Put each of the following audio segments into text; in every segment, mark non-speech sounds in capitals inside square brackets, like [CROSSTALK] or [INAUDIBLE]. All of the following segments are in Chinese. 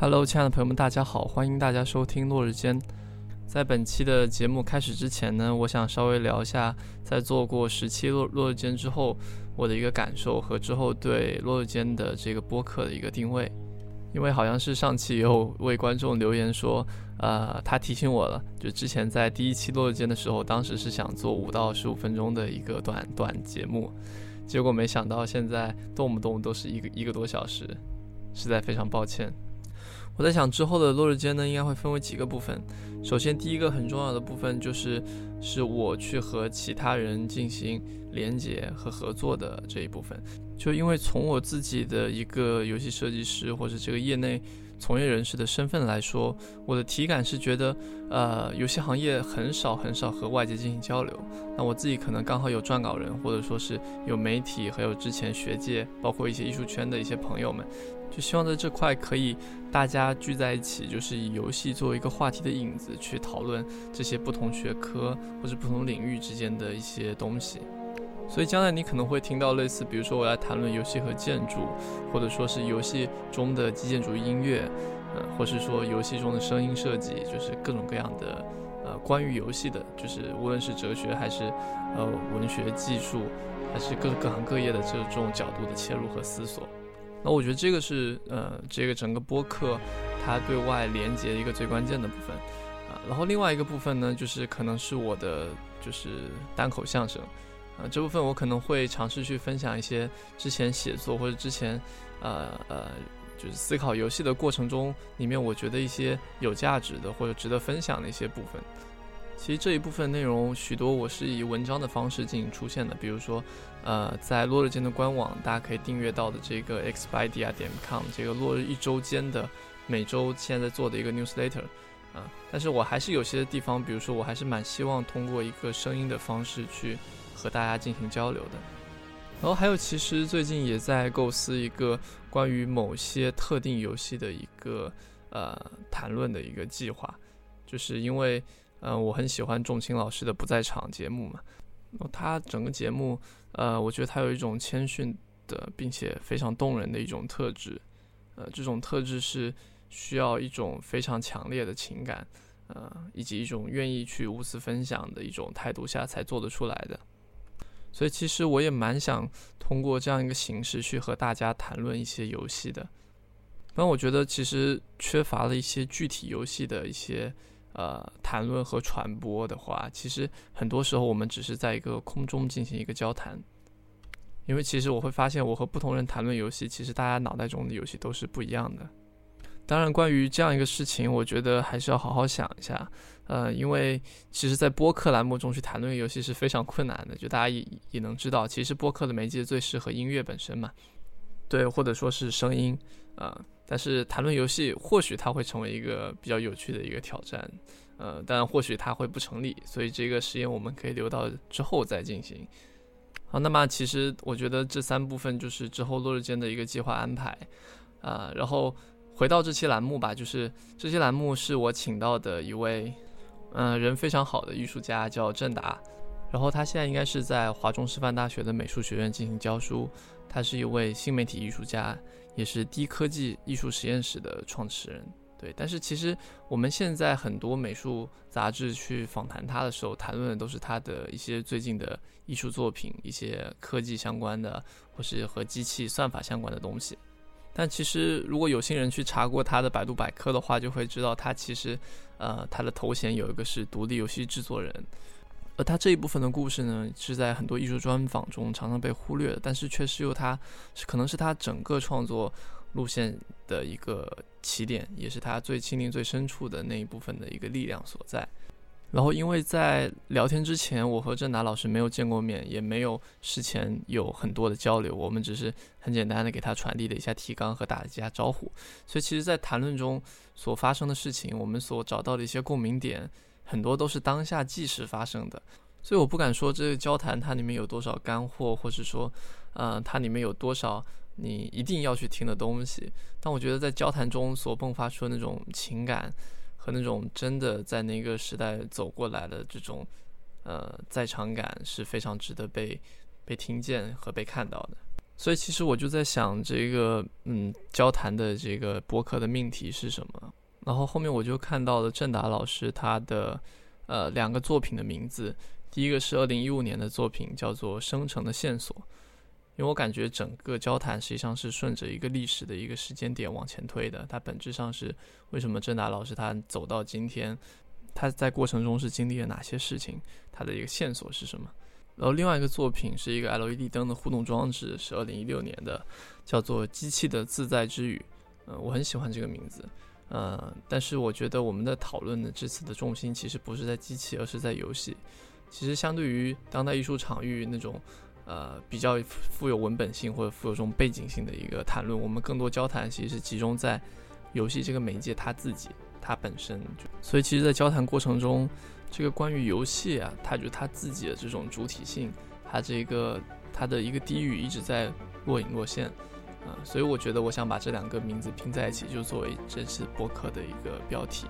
Hello，亲爱的朋友们，大家好，欢迎大家收听《落日间》。在本期的节目开始之前呢，我想稍微聊一下，在做过十期《落落日间》之后，我的一个感受和之后对《落日间》的这个播客的一个定位。因为好像是上期有位观众留言说，呃，他提醒我了，就之前在第一期《落日间》的时候，当时是想做五到十五分钟的一个短短节目，结果没想到现在动不动都是一个一个多小时，实在非常抱歉。我在想之后的落日间呢，应该会分为几个部分。首先，第一个很重要的部分就是，是我去和其他人进行连接和合作的这一部分。就因为从我自己的一个游戏设计师或者这个业内从业人士的身份来说，我的体感是觉得，呃，游戏行业很少很少和外界进行交流。那我自己可能刚好有撰稿人，或者说是有媒体，还有之前学界，包括一些艺术圈的一些朋友们。就希望在这块可以大家聚在一起，就是以游戏作为一个话题的引子，去讨论这些不同学科或者不同领域之间的一些东西。所以将来你可能会听到类似，比如说我来谈论游戏和建筑，或者说是游戏中的基建主义音乐，呃，或是说游戏中的声音设计，就是各种各样的呃关于游戏的，就是无论是哲学还是呃文学技术，还是各各行各业的这种角度的切入和思索。那我觉得这个是呃，这个整个播客它对外连接一个最关键的部分啊。然后另外一个部分呢，就是可能是我的就是单口相声啊，这部分我可能会尝试去分享一些之前写作或者之前呃呃就是思考游戏的过程中里面我觉得一些有价值的或者值得分享的一些部分。其实这一部分内容许多我是以文章的方式进行出现的，比如说，呃，在落日间的官网，大家可以订阅到的这个 expedia 点 com 这个落日一周间的每周现在做的一个 newsletter，啊，但是我还是有些地方，比如说我还是蛮希望通过一个声音的方式去和大家进行交流的。然后还有，其实最近也在构思一个关于某些特定游戏的一个呃谈论的一个计划，就是因为。嗯，我很喜欢仲青老师的不在场节目嘛。他整个节目，呃，我觉得他有一种谦逊的，并且非常动人的一种特质。呃，这种特质是需要一种非常强烈的情感，呃，以及一种愿意去无私分享的一种态度下才做得出来的。所以，其实我也蛮想通过这样一个形式去和大家谈论一些游戏的。但我觉得其实缺乏了一些具体游戏的一些。呃，谈论和传播的话，其实很多时候我们只是在一个空中进行一个交谈，因为其实我会发现，我和不同人谈论游戏，其实大家脑袋中的游戏都是不一样的。当然，关于这样一个事情，我觉得还是要好好想一下。呃，因为其实，在播客栏目中去谈论游戏是非常困难的，就大家也也能知道，其实播客的媒介最适合音乐本身嘛，对，或者说是声音，啊。但是谈论游戏，或许它会成为一个比较有趣的一个挑战，呃，但或许它会不成立，所以这个实验我们可以留到之后再进行。好，那么其实我觉得这三部分就是之后落日间的一个计划安排，啊，然后回到这期栏目吧，就是这期栏目是我请到的一位，嗯，人非常好的艺术家，叫郑达，然后他现在应该是在华中师范大学的美术学院进行教书，他是一位新媒体艺术家。也是低科技艺术实验室的创始人，对。但是其实我们现在很多美术杂志去访谈他的时候，谈论的都是他的一些最近的艺术作品，一些科技相关的，或是和机器算法相关的东西。但其实如果有心人去查过他的百度百科的话，就会知道他其实，呃，他的头衔有一个是独立游戏制作人。而他这一部分的故事呢，是在很多艺术专访中常常被忽略的，但是却是由他，是可能是他整个创作路线的一个起点，也是他最亲临最深处的那一部分的一个力量所在。然后，因为在聊天之前，我和郑达老师没有见过面，也没有事前有很多的交流，我们只是很简单的给他传递了一下提纲和打了一下招呼。所以，其实，在谈论中所发生的事情，我们所找到的一些共鸣点。很多都是当下即时发生的，所以我不敢说这个交谈它里面有多少干货，或者说，呃，它里面有多少你一定要去听的东西。但我觉得在交谈中所迸发出的那种情感和那种真的在那个时代走过来的这种，呃，在场感是非常值得被被听见和被看到的。所以其实我就在想，这个嗯，交谈的这个博客的命题是什么？然后后面我就看到了郑达老师他的呃两个作品的名字，第一个是二零一五年的作品，叫做《生成的线索》。因为我感觉整个交谈实际上是顺着一个历史的一个时间点往前推的，它本质上是为什么郑达老师他走到今天，他在过程中是经历了哪些事情，他的一个线索是什么？然后另外一个作品是一个 LED 灯的互动装置，是二零一六年的，叫做《机器的自在之语》。嗯，我很喜欢这个名字。呃，但是我觉得我们的讨论的这次的重心其实不是在机器，而是在游戏。其实相对于当代艺术场域那种。呃，比较富有文本性或者富有这种背景性的一个谈论，我们更多交谈其实是集中在游戏这个媒介它自己它本身。所以其实，在交谈过程中，这个关于游戏啊，它就它自己的这种主体性，它这个它的一个低语一直在若隐若现所以我觉得，我想把这两个名字拼在一起，就作为这次播客的一个标题。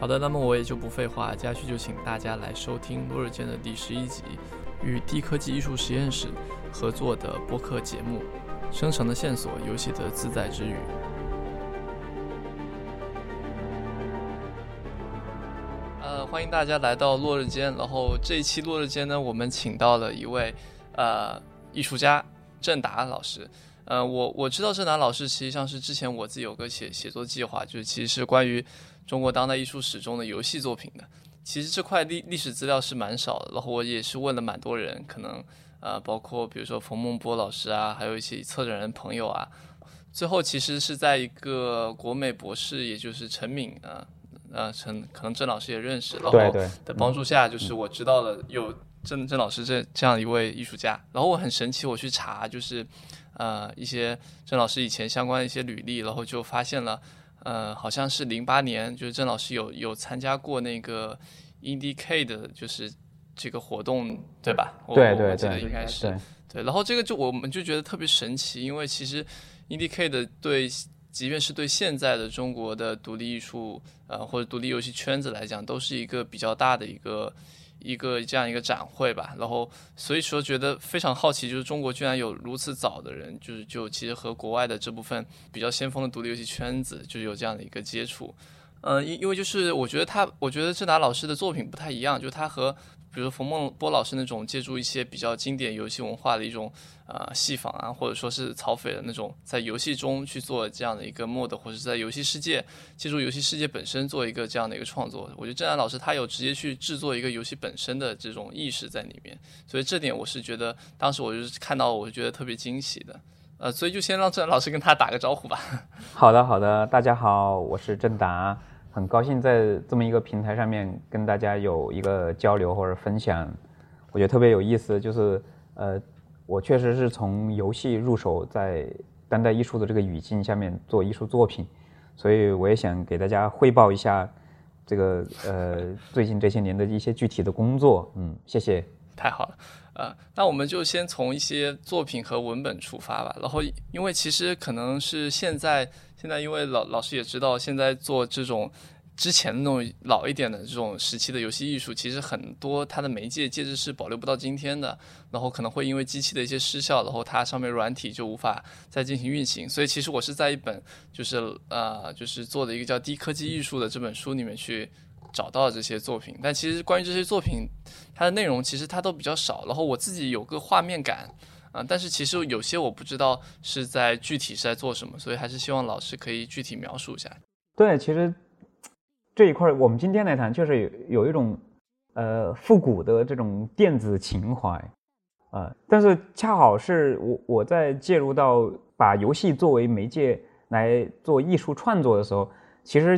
好的，那么我也就不废话，接下去就请大家来收听《落日间》的第十一集。与低科技艺术实验室合作的播客节目《生成的线索：游戏的自在之语》。呃，欢迎大家来到落日间。然后这一期落日间呢，我们请到了一位呃艺术家郑达老师。呃，我我知道郑楠老师实际上是之前我自己有个写写作计划，就是其实是关于中国当代艺术史中的游戏作品的。其实这块历历史资料是蛮少的，然后我也是问了蛮多人，可能呃包括比如说冯梦波老师啊，还有一些策展人朋友啊，最后其实是在一个国美博士，也就是陈敏啊，呃陈可能郑老师也认识，然后的帮助下，就是我知道了有郑郑老师这这样一位艺术家，然后我很神奇，我去查就是呃一些郑老师以前相关的一些履历，然后就发现了。呃，好像是零八年，就是郑老师有有参加过那个 IndieK 的，就是这个活动，对吧？对对对，应该是对。然后这个就我们就觉得特别神奇，因为其实 IndieK 的对，即便是对现在的中国的独立艺术呃或者独立游戏圈子来讲，都是一个比较大的一个。一个这样一个展会吧，然后所以说觉得非常好奇，就是中国居然有如此早的人，就是就其实和国外的这部分比较先锋的独立游戏圈子就有这样的一个接触，嗯，因因为就是我觉得他，我觉得郑达老师的作品不太一样，就他和。比如冯梦波老师那种借助一些比较经典游戏文化的一种呃戏仿啊，或者说是曹斐的那种在游戏中去做这样的一个 mod，或者是在游戏世界借助游戏世界本身做一个这样的一个创作。我觉得郑安老师他有直接去制作一个游戏本身的这种意识在里面，所以这点我是觉得当时我就是看到我就觉得特别惊喜的。呃，所以就先让郑安老师跟他打个招呼吧。[LAUGHS] 好的，好的，大家好，我是郑达。很高兴在这么一个平台上面跟大家有一个交流或者分享，我觉得特别有意思。就是呃，我确实是从游戏入手，在当代艺术的这个语境下面做艺术作品，所以我也想给大家汇报一下这个呃最近这些年的一些具体的工作。嗯，谢谢。太好了，呃，那我们就先从一些作品和文本出发吧。然后，因为其实可能是现在。现在因为老老师也知道，现在做这种之前那种老一点的这种时期的游戏艺术，其实很多它的媒介介质是保留不到今天的，然后可能会因为机器的一些失效，然后它上面软体就无法再进行运行。所以其实我是在一本就是呃就是做的一个叫《低科技艺术》的这本书里面去找到这些作品。但其实关于这些作品，它的内容其实它都比较少，然后我自己有个画面感。啊，但是其实有些我不知道是在具体是在做什么，所以还是希望老师可以具体描述一下。对，其实这一块我们今天来谈，就是有有一种呃复古的这种电子情怀啊，但是恰好是我我在介入到把游戏作为媒介来做艺术创作的时候，其实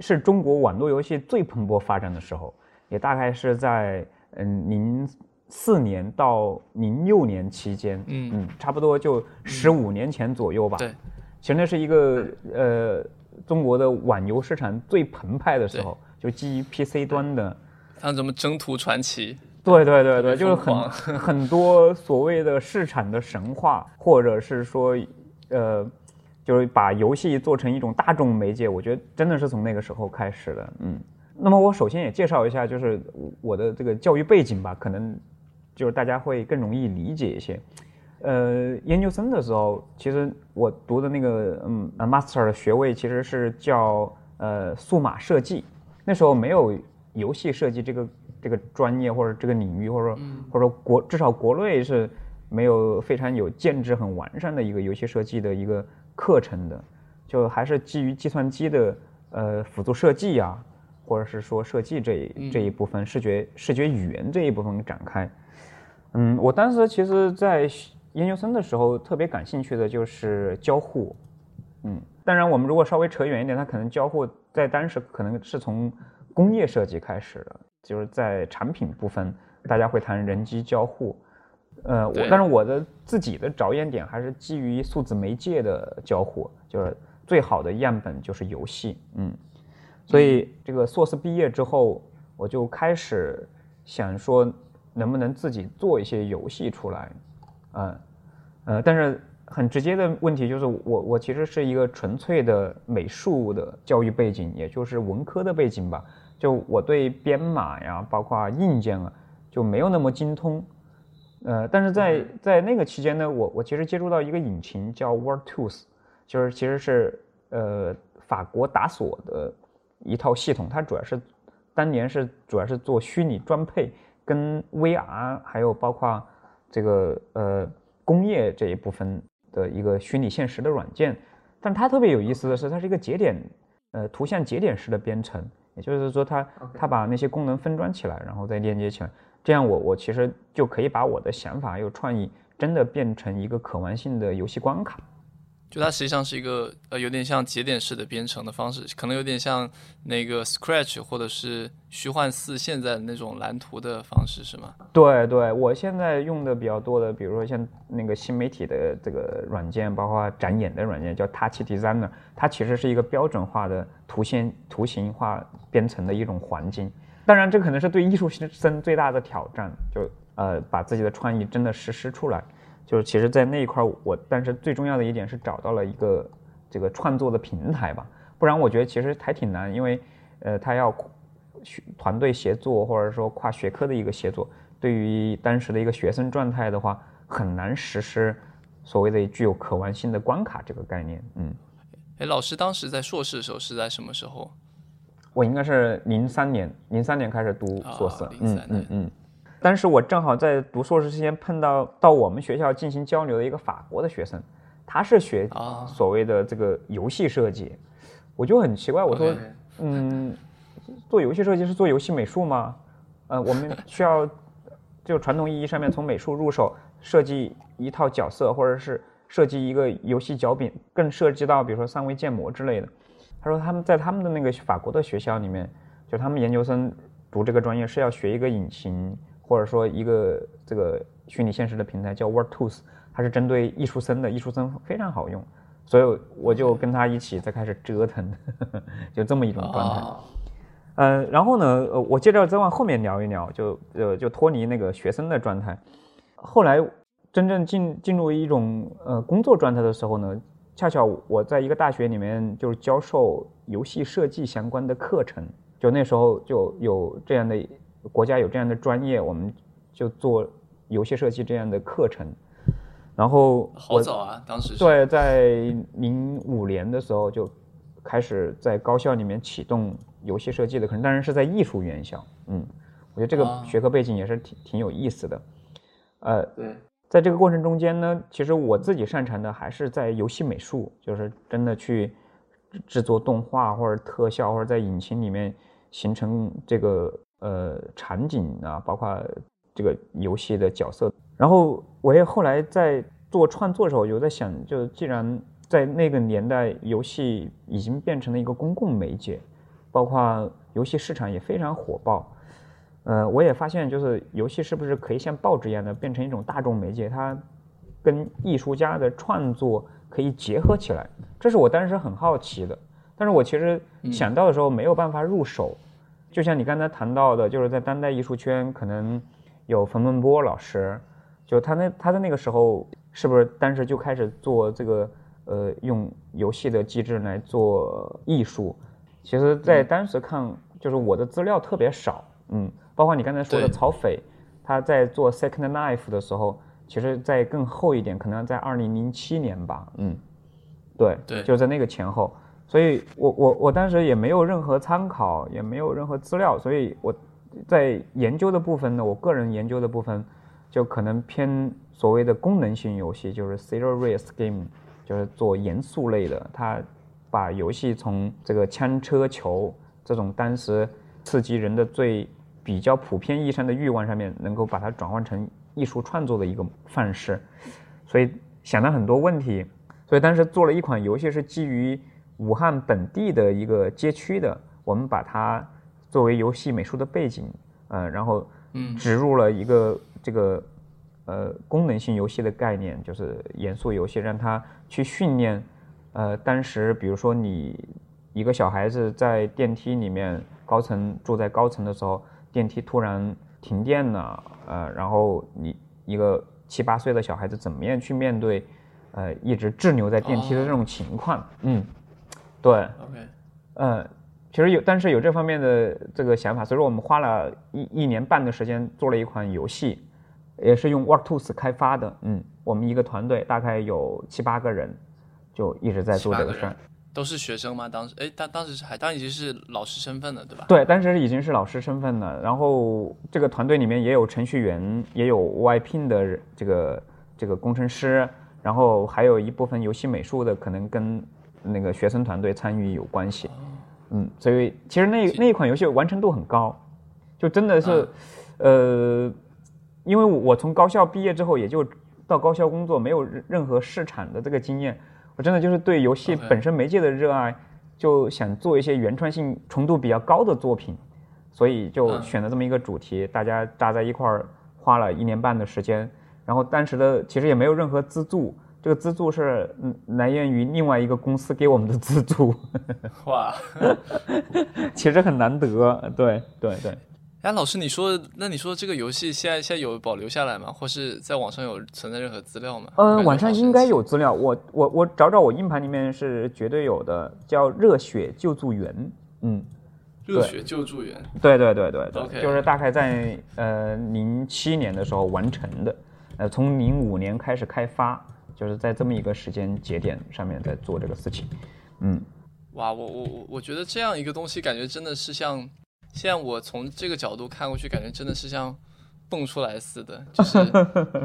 是中国网络游戏最蓬勃发展的时候，也大概是在嗯零。四年到零六年期间，嗯嗯，差不多就十五年前左右吧。对，其实那是一个呃中国的网游市场最澎湃的时候，就基于 PC 端的，像什么征途传奇，对对对对，就是很 [LAUGHS] 很多所谓的市场的神话，或者是说呃，就是把游戏做成一种大众媒介，我觉得真的是从那个时候开始的。嗯，那么我首先也介绍一下，就是我的这个教育背景吧，可能。就是大家会更容易理解一些，呃研究生的时候，其实我读的那个嗯 master 的学位其实是叫呃数码设计，那时候没有游戏设计这个这个专业或者这个领域，或者说或者说国至少国内是没有非常有建制很完善的一个游戏设计的一个课程的，就还是基于计算机的呃辅助设计啊。或者是说设计这一这一。部分视觉视觉语言这一部分展开，嗯，我当时其实，在研究生的时候特别感兴趣的就是交互，嗯，当然我们如果稍微扯远一点，它可能交互在当时可能是从工业设计开始的，就是在产品部分大家会谈人机交互，呃，我但是我的自己的着眼点还是基于数字媒介的交互，就是最好的样本就是游戏，嗯。所以这个硕士毕业之后，我就开始想说，能不能自己做一些游戏出来，嗯，呃，但是很直接的问题就是，我我其实是一个纯粹的美术的教育背景，也就是文科的背景吧。就我对编码呀，包括硬件啊，就没有那么精通。呃，但是在在那个期间呢，我我其实接触到一个引擎叫 WorldTools，就是其实是呃法国达索的。一套系统，它主要是当年是主要是做虚拟装配跟 VR，还有包括这个呃工业这一部分的一个虚拟现实的软件。但它特别有意思的是，它是一个节点呃图像节点式的编程，也就是说，它它把那些功能分装起来，然后再链接起来，这样我我其实就可以把我的想法有创意真的变成一个可玩性的游戏关卡。就它实际上是一个呃，有点像节点式的编程的方式，可能有点像那个 Scratch 或者是虚幻四现在的那种蓝图的方式，是吗？对对，我现在用的比较多的，比如说像那个新媒体的这个软件，包括展演的软件叫 Touch Designer，它其实是一个标准化的图形图形化编程的一种环境。当然，这可能是对艺术生最大的挑战，就呃，把自己的创意真的实施出来。就是其实，在那一块儿，我但是最重要的一点是找到了一个这个创作的平台吧，不然我觉得其实还挺难，因为呃，他要团队协作或者说跨学科的一个协作，对于当时的一个学生状态的话，很难实施所谓的具有可玩性的关卡这个概念。嗯，哎，老师当时在硕士的时候是在什么时候？我应该是零三年，零三年开始读硕士。嗯嗯嗯。当时我正好在读硕士期间碰到到我们学校进行交流的一个法国的学生，他是学所谓的这个游戏设计，我就很奇怪，我说，嗯，做游戏设计是做游戏美术吗？呃，我们需要就传统意义上面从美术入手设计一套角色，或者是设计一个游戏脚本，更涉及到比如说三维建模之类的。他说他们在他们的那个法国的学校里面，就他们研究生读这个专业是要学一个引擎。或者说一个这个虚拟现实的平台叫 WorldTools，它是针对艺术生的，艺术生非常好用，所以我就跟他一起在开始折腾，[LAUGHS] 就这么一种状态。嗯，然后呢，呃，我接着再往后面聊一聊，就呃就脱离那个学生的状态。后来真正进进入一种呃工作状态的时候呢，恰巧我在一个大学里面就是教授游戏设计相关的课程，就那时候就有这样的。国家有这样的专业，我们就做游戏设计这样的课程。然后好早啊，当时对，在零五年的时候就开始在高校里面启动游戏设计的课程，当然是在艺术院校。嗯，我觉得这个学科背景也是挺挺有意思的。呃，对，在这个过程中间呢，其实我自己擅长的还是在游戏美术，就是真的去制作动画或者特效，或者在引擎里面形成这个。呃，场景啊，包括这个游戏的角色，然后我也后来在做创作的时候，有在想，就既然在那个年代，游戏已经变成了一个公共媒介，包括游戏市场也非常火爆，呃，我也发现，就是游戏是不是可以像报纸一样的变成一种大众媒介，它跟艺术家的创作可以结合起来，这是我当时很好奇的，但是我其实想到的时候没有办法入手。就像你刚才谈到的，就是在当代艺术圈，可能有冯梦波老师，就他那他在那个时候，是不是当时就开始做这个呃用游戏的机制来做艺术？其实，在当时看，就是我的资料特别少，嗯，包括你刚才说的曹斐，他在做 Second Life 的时候，其实在更后一点，可能在二零零七年吧，嗯，对对就在那个前后。所以我我我当时也没有任何参考，也没有任何资料，所以我在研究的部分呢，我个人研究的部分就可能偏所谓的功能性游戏，就是 serious game，就是做严肃类的。它把游戏从这个枪车球这种当时刺激人的最比较普遍意义上的欲望上面，能够把它转换成艺术创作的一个范式，所以想到很多问题，所以当时做了一款游戏是基于武汉本地的一个街区的，我们把它作为游戏美术的背景，呃，然后嗯植入了一个这个呃功能性游戏的概念，就是严肃游戏，让它去训练，呃，当时比如说你一个小孩子在电梯里面高层住在高层的时候，电梯突然停电了，呃，然后你一个七八岁的小孩子怎么样去面对，呃，一直滞留在电梯的这种情况？嗯，对，，OK，嗯，其实有，但是有这方面的这个想法，所以说我们花了一一年半的时间做了一款游戏，也是用 WorkTools 开发的。嗯，我们一个团队大概有七八个人，就一直在做这个事儿。都是学生吗？当时，哎，当当时是还当已经是老师身份了，对吧？对，当时已经是老师身份了，然后这个团队里面也有程序员，也有外聘的这个这个工程师，然后还有一部分游戏美术的，可能跟那个学生团队参与有关系。嗯，所以其实那那一款游戏完成度很高，就真的是，呃，因为我从高校毕业之后，也就到高校工作，没有任任何市场的这个经验，我真的就是对游戏本身媒介的热爱，就想做一些原创性程度比较高的作品，所以就嗯选了这么一个主题，大家扎在一块儿，花了一年半的时间，然后当时的其实也没有任何资助。这个资助是嗯来源于另外一个公司给我们的资助，[LAUGHS] 哇，[LAUGHS] 其实很难得。对对对，哎，老师，你说，那你说这个游戏现在现在有保留下来吗？或是在网上有存在任何资料吗？我呃，感觉网上应该有资料，我我我找找我硬盘里面是绝对有的，叫《热血救助员》。嗯，热血救助员。对对对对对就是大概在呃零七年的时候完成的，呃，从零五年开始开发，就是在这么一个时间节点上面在做这个事情。嗯，哇，我我我我觉得这样一个东西，感觉真的是像，现在我从这个角度看过去，感觉真的是像蹦出来似的，就是，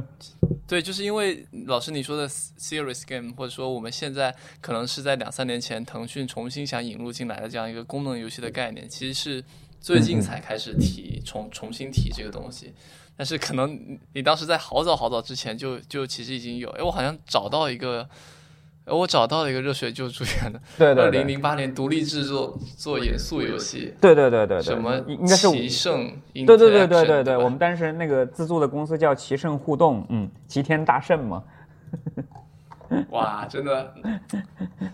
[LAUGHS] 对，就是因为老师你说的 serious game，或者说我们现在可能是在两三年前腾讯重新想引入进来的这样一个功能游戏的概念，其实是最近才开始提重重新提这个东西。但是可能你你当时在好早好早之前就就其实已经有，哎，我好像找到一个，哎我找到了一个热血救助员的，对对对。二零零八年独立制作做严肃游戏，对对对对对，什么应应该是奇胜对对对对对对，我们当时那个自助的公司叫奇胜互动，嗯，齐天大圣嘛。哇，真的，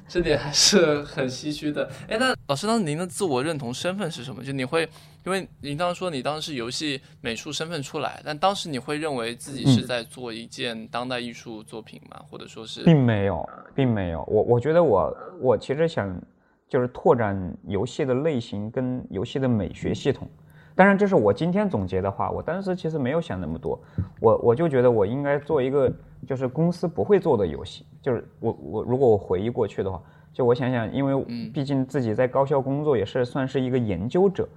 这点还是很唏嘘的。哎，那老师，当时您的自我认同身份是什么？就你会，因为您当时说你当时是游戏美术身份出来，但当时你会认为自己是在做一件当代艺术作品吗？或者说是并没有，并没有。我我觉得我我其实想就是拓展游戏的类型跟游戏的美学系统。当然，这是我今天总结的话。我当时其实没有想那么多，我我就觉得我应该做一个就是公司不会做的游戏。就是我我如果我回忆过去的话，就我想想，因为毕竟自己在高校工作也是算是一个研究者，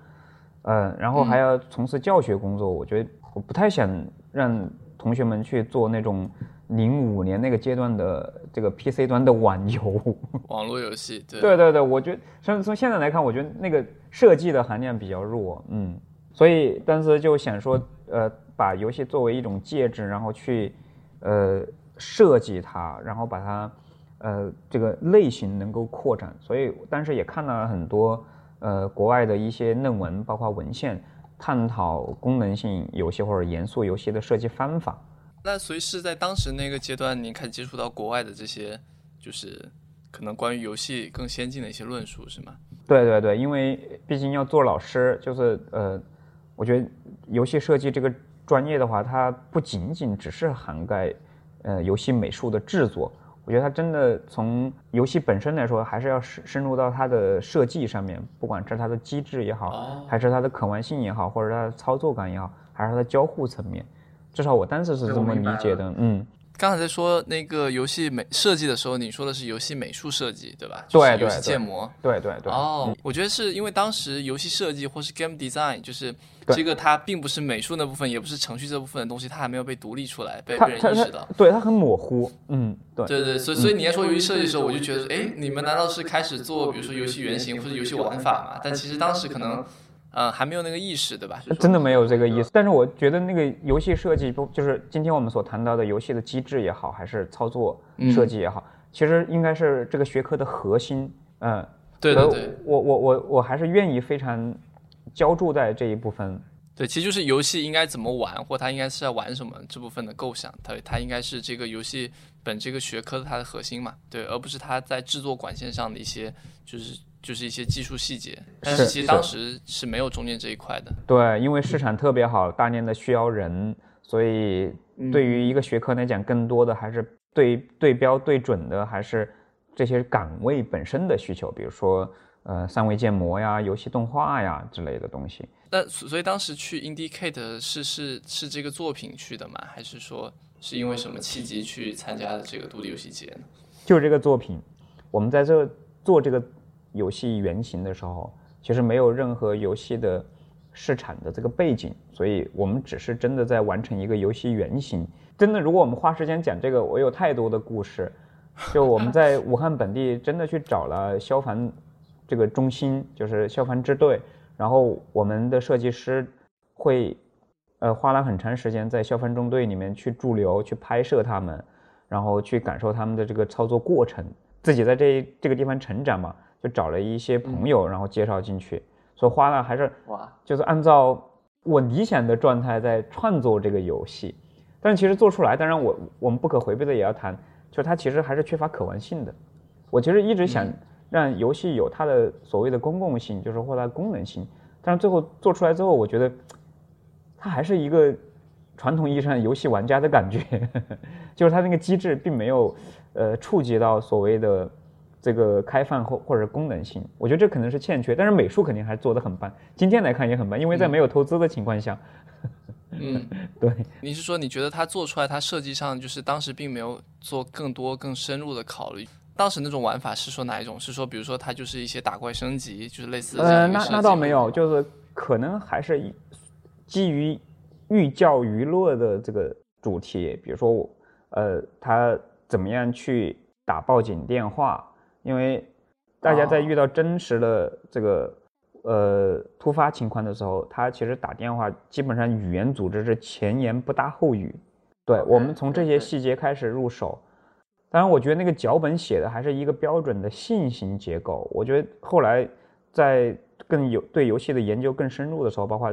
呃，然后还要从事教学工作，我觉得我不太想让同学们去做那种零五年那个阶段的这个 PC 端的网游。网络游戏？对对对对，我觉得从从现在来看，我觉得那个设计的含量比较弱，嗯，所以当时就想说，呃，把游戏作为一种介质，然后去呃设计它，然后把它呃这个类型能够扩展，所以但是也看了很多呃国外的一些论文，包括文献，探讨功能性游戏或者严肃游戏的设计方法。那所以是在当时那个阶段，你开始接触到国外的这些，就是可能关于游戏更先进的一些论述，是吗？对对对，因为毕竟要做老师，就是呃，我觉得游戏设计这个专业的话，它不仅仅只是涵盖呃游戏美术的制作，我觉得它真的从游戏本身来说，还是要深深入到它的设计上面，不管是它的机制也好，哦还是它的可玩性也好，或者它的操作感也好，还是它的交互层面，至少我当时是这么理解的。嗯，刚才在说那个游戏美设计的时候，你说的是游戏美术设计，对吧？对对，游戏建模。对对对。哦，我觉得是因为当时游戏设计或是 game design，就是这个它并不是美术那部分，也不是程序这部分的东西，它还没有被独立出来，被被人意识到。对，它很模糊。嗯，对。对对，所以所以你在说游戏设计的时候，我就觉得，哎，你们难道是开始做，比如说游戏原型或者游戏玩法嘛？但其实当时可能。呃，还没有那个意识，对吧？真的没有这个意思。但是我觉得那个游戏设计，不就是今天我们所谈到的游戏的机制也好，还是操作设计也好，其实应该是这个学科的核心。嗯，对对对。我我我我还是愿意非常浇筑在这一部分。对，其实就是游戏应该怎么玩，或它应该是要玩什么这部分的构想，它它应该是这个游戏本这个学科的它的核心嘛？对，而不是它在制作管线上的一些就是。就是一些技术细节，但是其实当时是没有中间这一块的。对，因为市场特别好，大量的需要人，所以对于一个学科来讲，更多的还是对对标对准的，还是这些岗位本身的需求，比如说呃三维建模呀、游戏动画呀之类的东西。那所以当时去 Indicate 是是是这个作品去的吗？还是说是因为什么契机去参加的这个独立游戏节呢？就是这个作品，我们在这做这个。游戏原型的时候，其实没有任何游戏的市场的这个背景，所以我们只是真的在完成一个游戏原型。真的，如果我们花时间讲这个，我有太多的故事。[LAUGHS] 就我们在武汉本地真的去找了消防这个中心，就是消防支队，然后我们的设计师会呃花了很长时间在消防中队里面去驻留、去拍摄他们，然后去感受他们的这个操作过程，自己在这这个地方成长嘛。就找了一些朋友，然后介绍进去，所以花了还是哇，就是按照我理想的状态在创作这个游戏，但是其实做出来，当然我我们不可回避的也要谈，就是它其实还是缺乏可玩性的。我其实一直想让游戏有它的所谓的公共性，就是或它功能性，但是最后做出来之后，我觉得它还是一个传统意义上游戏玩家的感觉，[LAUGHS] 就是它那个机制并没有呃触及到所谓的。这个开放或或者功能性，我觉得这可能是欠缺，但是美术肯定还是做的很棒。今天来看也很棒，因为在没有投资的情况下。嗯，[LAUGHS] 对。你是说你觉得它做出来，它设计上就是当时并没有做更多更深入的考虑？当时那种玩法是说哪一种？是说比如说它就是一些打怪升级，就是类似？呃，那那倒没有，就是可能还是基于寓教于乐的这个主题，比如说我呃，他怎么样去打报警电话。因为大家在遇到真实的这个呃突发情况的时候，他其实打电话基本上语言组织是前言不搭后语。对我们从这些细节开始入手。当然，我觉得那个脚本写的还是一个标准的线型结构。我觉得后来在更有对游戏的研究更深入的时候，包括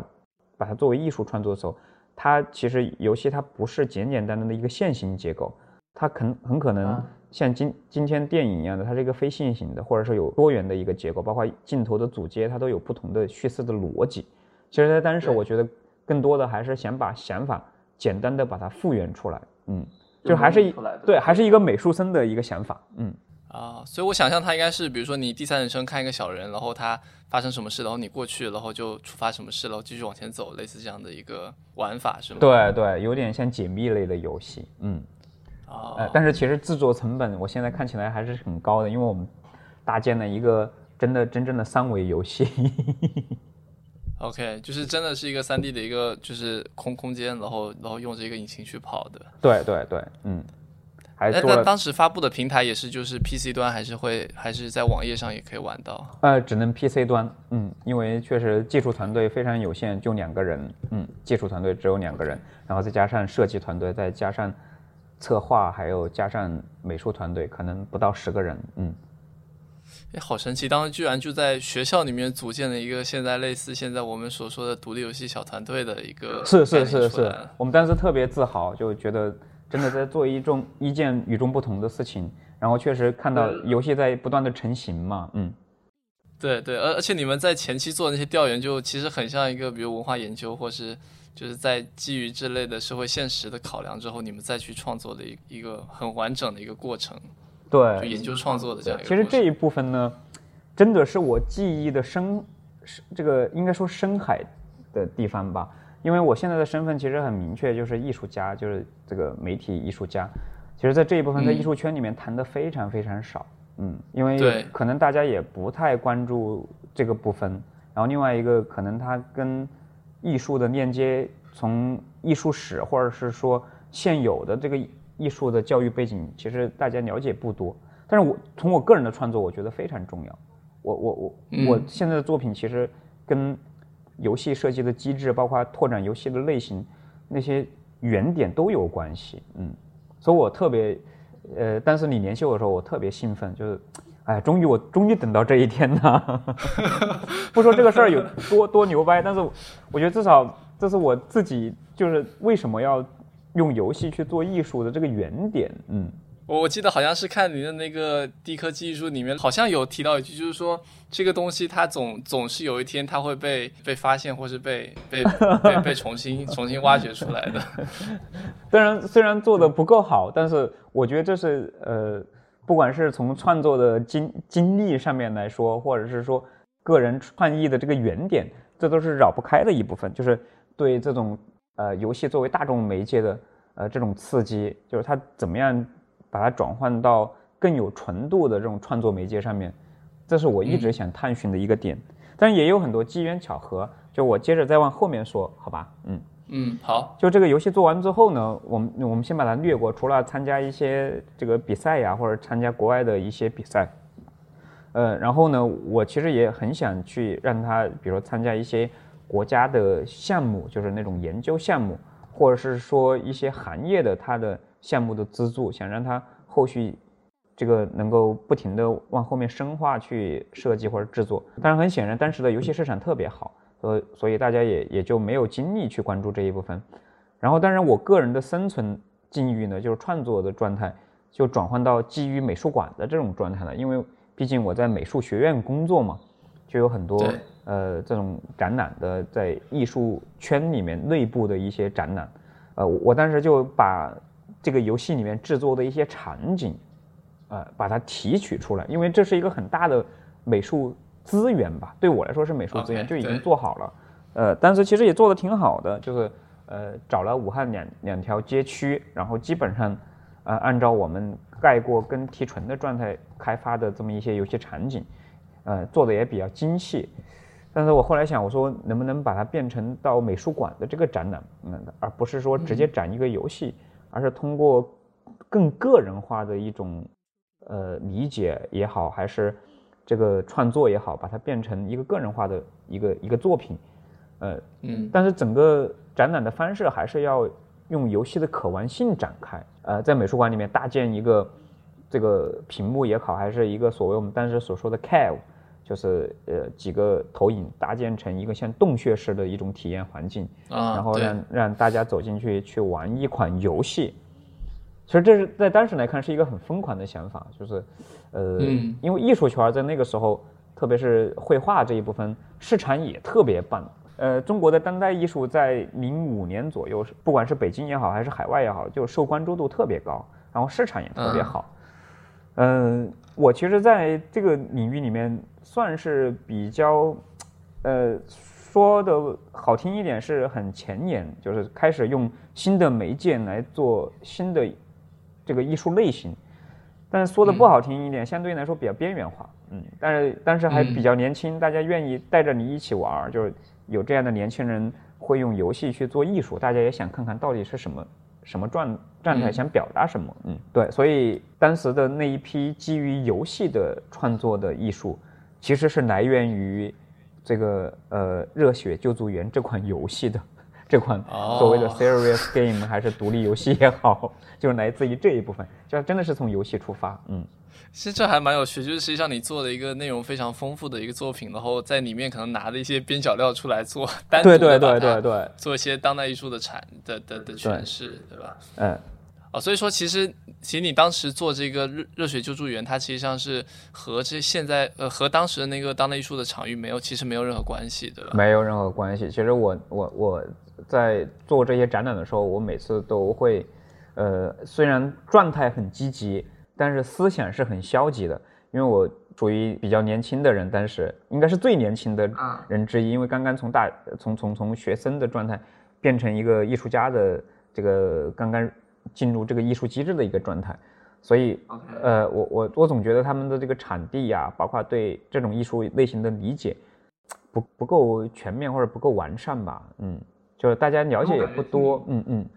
把它作为艺术创作的时候，它其实游戏它不是简简单单的一个线型结构，它可很可能。像今今天电影一样的，它是一个非线性的，或者说有多元的一个结构，包括镜头的组接，它都有不同的叙事的逻辑。其实，在当时，我觉得更多的还是想把想法简单的把它复原出来，嗯，就还是一对，还是一个美术生的一个想法，嗯啊，所以我想象它应该是，比如说你第三人称看一个小人，然后他发生什么事，然后你过去，然后就触发什么事，然后继续往前走，类似这样的一个玩法，是吗？对对，有点像解密类的游戏，嗯。呃，但是其实制作成本，我现在看起来还是很高的，因为我们搭建了一个真的真正的三维游戏。OK，就是真的是一个三 D 的一个就是空空间，然后然后用这个引擎去跑的。对对对，嗯。还那当时发布的平台也是就是 PC 端，还是会还是在网页上也可以玩到？呃，只能 PC 端，嗯，因为确实技术团队非常有限，就两个人，嗯，技术团队只有两个人，然后再加上设计团队，再加上。策划还有加上美术团队，可能不到十个人。嗯，哎，好神奇！当时居然就在学校里面组建了一个现在类似现在我们所说的独立游戏小团队的一个。是是是是，我们当时特别自豪，就觉得真的在做一种一件与众不同的事情。然后确实看到游戏在不断的成型嘛。嗯，对对，而而且你们在前期做那些调研，就其实很像一个比如文化研究，或是。就是在基于这类的社会现实的考量之后，你们再去创作的一一个很完整的一个过程，对，就研究创作的这样一个。其实这一部分呢，真的是我记忆的深，这个应该说深海的地方吧。因为我现在的身份其实很明确，就是艺术家，就是这个媒体艺术家。其实，在这一部分在艺术圈里面谈的非常非常少，嗯，因为可能大家也不太关注这个部分。然后另外一个，可能它跟艺术的链接，从艺术史或者是说现有的这个艺术的教育背景，其实大家了解不多。但是我从我个人的创作，我觉得非常重要。我我我我现在的作品其实跟游戏设计的机制，包括拓展游戏的类型，那些原点都有关系。嗯，所以我特别，呃，当时你联系我的时候，我特别兴奋，就是，哎，终于我终于等到这一天了。[LAUGHS] 不说这个事儿有多多牛掰，但是我觉得至少这是我自己就是为什么要用游戏去做艺术的这个原点。嗯。我我记得好像是看你的那个低科技艺术里面，好像有提到一句，就是说这个东西它总总是有一天它会被被发现，或是被被 [LAUGHS] 被被重新重新挖掘出来的。[LAUGHS] 当然虽然做的不够好，但是我觉得这是呃，不管是从创作的经经历上面来说，或者是说个人创意的这个原点，这都是绕不开的一部分。就是对这种呃游戏作为大众媒介的呃这种刺激，就是它怎么样。把它转换到更有纯度的这种创作媒介上面，这是我一直想探寻的一个点。但也有很多机缘巧合，就我接着再往后面说，好吧？嗯嗯，好。就这个游戏做完之后呢，我们我们先把它略过。除了参加一些这个比赛呀，或者参加国外的一些比赛，呃，然后呢，我其实也很想去让他，比如说参加一些国家的项目，就是那种研究项目，或者是说一些行业的它的。项目的资助，想让他后续这个能够不停的往后面深化去设计或者制作，但是很显然当时的游戏市场特别好，所所以大家也也就没有精力去关注这一部分。然后当然我个人的生存境遇呢，就是创作的状态就转换到基于美术馆的这种状态了，因为毕竟我在美术学院工作嘛，就有很多呃这种展览的在艺术圈里面内部的一些展览，呃我当时就把。这个游戏里面制作的一些场景，呃，把它提取出来，因为这是一个很大的美术资源吧。对我来说是美术资源，就已经做好了。呃，但是其实也做的挺好的，就是呃找了武汉两两条街区，然后基本上呃按照我们盖过跟提纯的状态开发的这么一些游戏场景，呃做的也比较精细。但是我后来想，我说能不能把它变成到美术馆的这个展览，嗯，而不是说直接展一个游戏。而是通过更个人化的一种呃理解也好，还是这个创作也好，把它变成一个个人化的一个一个作品，呃嗯，但是整个展览的方式还是要用游戏的可玩性展开，呃，在美术馆里面搭建一个这个屏幕也好，还是一个所谓我们当时所说的 cave，就是呃几个投影搭建成一个像洞穴式的一种体验环境，啊，然后让让大家走进去去玩一款游戏。其实这是在当时来看是一个很疯狂的想法，就是，呃，因为艺术圈在那个时候，特别是绘画这一部分市场也特别棒。呃，中国的当代艺术在零五年左右，不管是北京也好，还是海外也好，就受关注度特别高，然后市场也特别好。嗯，我其实在这个领域里面算是比较，呃，说的好听一点是很前沿，就是开始用新的媒介来做新的这个艺术类型，但是说的不好听一点，相对来说比较边缘化，嗯，但是但是还比较年轻，大家愿意带着你一起玩，就是有这样的年轻人会用游戏去做艺术，大家也想看看到底是什么。什么状状态想表达什么？嗯，对，所以当时的那一批基于游戏的创作的艺术，其实是来源于这个呃《热血救助员》这款游戏的这款所谓的 serious game 还是独立游戏也好，就是来自于这一部分，就真的是从游戏出发，嗯。其实这还蛮有趣，就是实际上你做的一个内容非常丰富的一个作品，然后在里面可能拿的一些边角料出来做，单独对对对对对，做一些当代艺术的产的的的诠释，对吧？嗯，哦，所以说其实其实你当时做这个热热血救助员，它其实上是和这现在呃和当时的那个当代艺术的场域没有其实没有任何关系，对吧？没有任何关系。其实我我我在做这些展览的时候，我每次都会呃虽然状态很积极。但是思想是很消极的，因为我属于比较年轻的人，但是应该是最年轻的人之一，因为刚刚从大从从从学生的状态变成一个艺术家的这个刚刚进入这个艺术机制的一个状态，所以呃，我我我总觉得他们的这个产地呀，包括对这种艺术类型的理解，不不够全面或者不够完善吧，嗯，就是大家了解也不多，嗯嗯。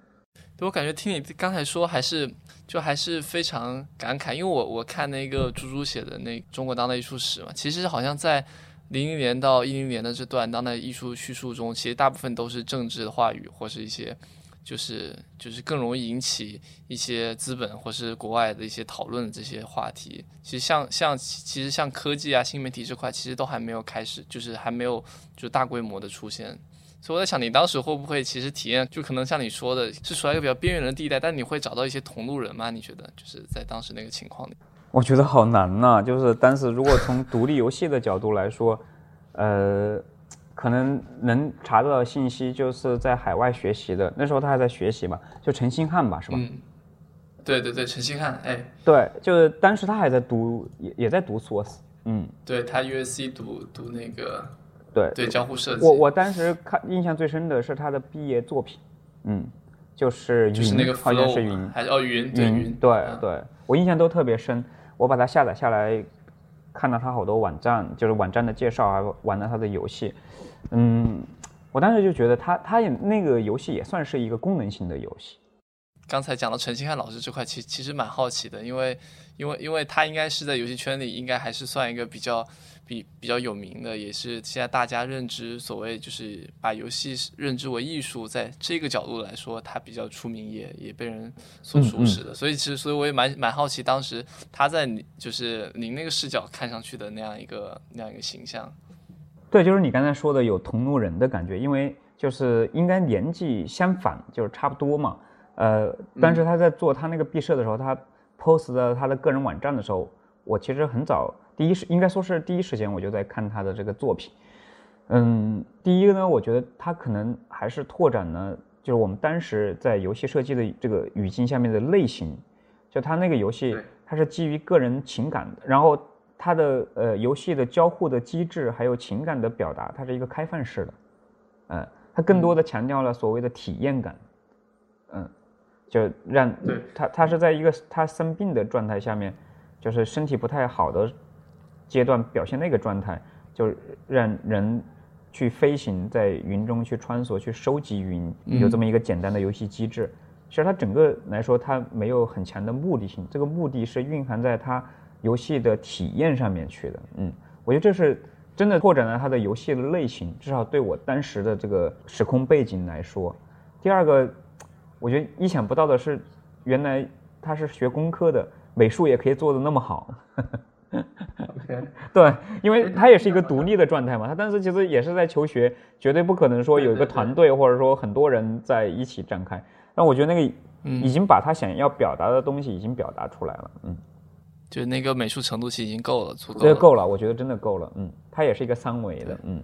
对我感觉听你刚才说，还是就还是非常感慨，因为我我看那个猪猪写的那中国当代艺术史嘛，其实好像在零零年到一零年的这段当代艺术叙述中，其实大部分都是政治的话语，或是一些就是就是更容易引起一些资本或是国外的一些讨论的这些话题。其实像像其实像科技啊、新媒体这块，其实都还没有开始，就是还没有就大规模的出现。所以我在想，你当时会不会其实体验就可能像你说的，是处在一个比较边缘的地带，但你会找到一些同路人吗？你觉得就是在当时那个情况里？我觉得好难呐，就是当时如果从独立游戏的角度来说，呃，可能能查到信息就是在海外学习的，那时候他还在学习嘛，就陈星汉吧，是吧？嗯，对对对，陈星汉，哎，对，就是当时他还在读，也也在读硕士，嗯，对他 USC 读读那个。对对，交互设计。我我当时看印象最深的是他的毕业作品，嗯，就是云，好像是云，还是哦云云对对，我印象都特别深。我把它下载下来，看了他好多网站，就是网站的介绍，还玩了他的游戏。嗯，我当时就觉得他他也那个游戏也算是一个功能性的游戏。刚才讲到陈星汉老师这块，其其实蛮好奇的，因为因为因为他应该是在游戏圈里，应该还是算一个比较。比比较有名的，也是现在大家认知所谓就是把游戏认知为艺术，在这个角度来说，他比较出名，也也被人所熟识的。所以其实，所以我也蛮蛮好奇，当时他在就是您那个视角看上去的那样一个那样一个形象。对，就是你刚才说的有同路人的感觉，因为就是应该年纪相反，就是差不多嘛。呃，但是他在做他那个毕设的时候，他 post 到他的个人网站的时候，我其实很早。第一时应该说是第一时间我就在看他的这个作品，嗯，第一个呢，我觉得他可能还是拓展了，就是我们当时在游戏设计的这个语境下面的类型，就他那个游戏它是基于个人情感的，然后它的呃游戏的交互的机制还有情感的表达，它是一个开放式的，嗯，它更多的强调了所谓的体验感，嗯，就让他他是在一个他生病的状态下面，就是身体不太好的。阶段表现那个状态，就让人去飞行在云中去穿梭去收集云，有这么一个简单的游戏机制。其实它整个来说，它没有很强的目的性，这个目的是蕴含在它游戏的体验上面去的。嗯，我觉得这是真的拓展了它的游戏的类型，至少对我当时的这个时空背景来说。第二个，我觉得意想不到的是，原来他是学工科的，美术也可以做的那么好。[LAUGHS] 对，因为他也是一个独立的状态嘛，他当时其实也是在求学，绝对不可能说有一个团队或者说很多人在一起展开。但我觉得那个已经把他想要表达的东西已经表达出来了，嗯，就那个美术程度其实已经够了，足够，这够了，我觉得真的够了，嗯，他也是一个三维的，嗯。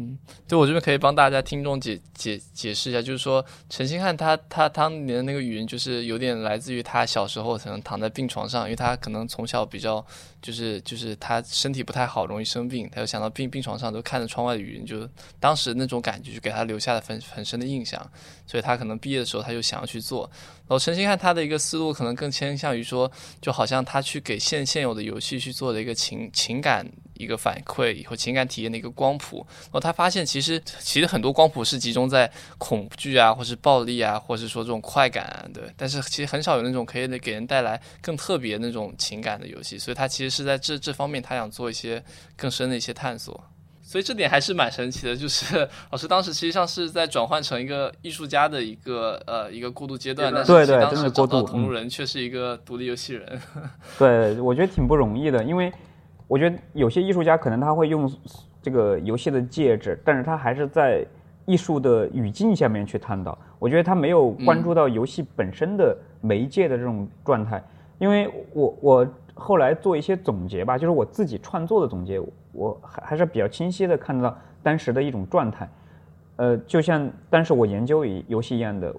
嗯，就我这边可以帮大家听众解解解释一下，就是说陈星汉他他当年的那个语言，就是有点来自于他小时候可能躺在病床上，因为他可能从小比较就是就是他身体不太好，容易生病，他就想到病病床上都看着窗外的云，就当时那种感觉就给他留下了很很深的印象，所以他可能毕业的时候他就想要去做。然后陈星汉他的一个思路可能更倾向于说，就好像他去给现现有的游戏去做的一个情情感。一个反馈以后情感体验的一个光谱，然后他发现其实其实很多光谱是集中在恐惧啊，或是暴力啊，或是说这种快感，对。但是其实很少有那种可以给人带来更特别那种情感的游戏，所以他其实是在这这方面他想做一些更深的一些探索，所以这点还是蛮神奇的。就是 [LAUGHS] 老师当时实际上是在转换成一个艺术家的一个呃一个过渡阶段，但是当时找到同路人却是一个独立游戏人。[LAUGHS] 对，我觉得挺不容易的，因为。我觉得有些艺术家可能他会用这个游戏的介质，但是他还是在艺术的语境下面去探讨。我觉得他没有关注到游戏本身的媒介的这种状态。因为我我后来做一些总结吧，就是我自己创作的总结，我还还是比较清晰的看到当时的一种状态。呃，就像当时我研究一游戏一样的，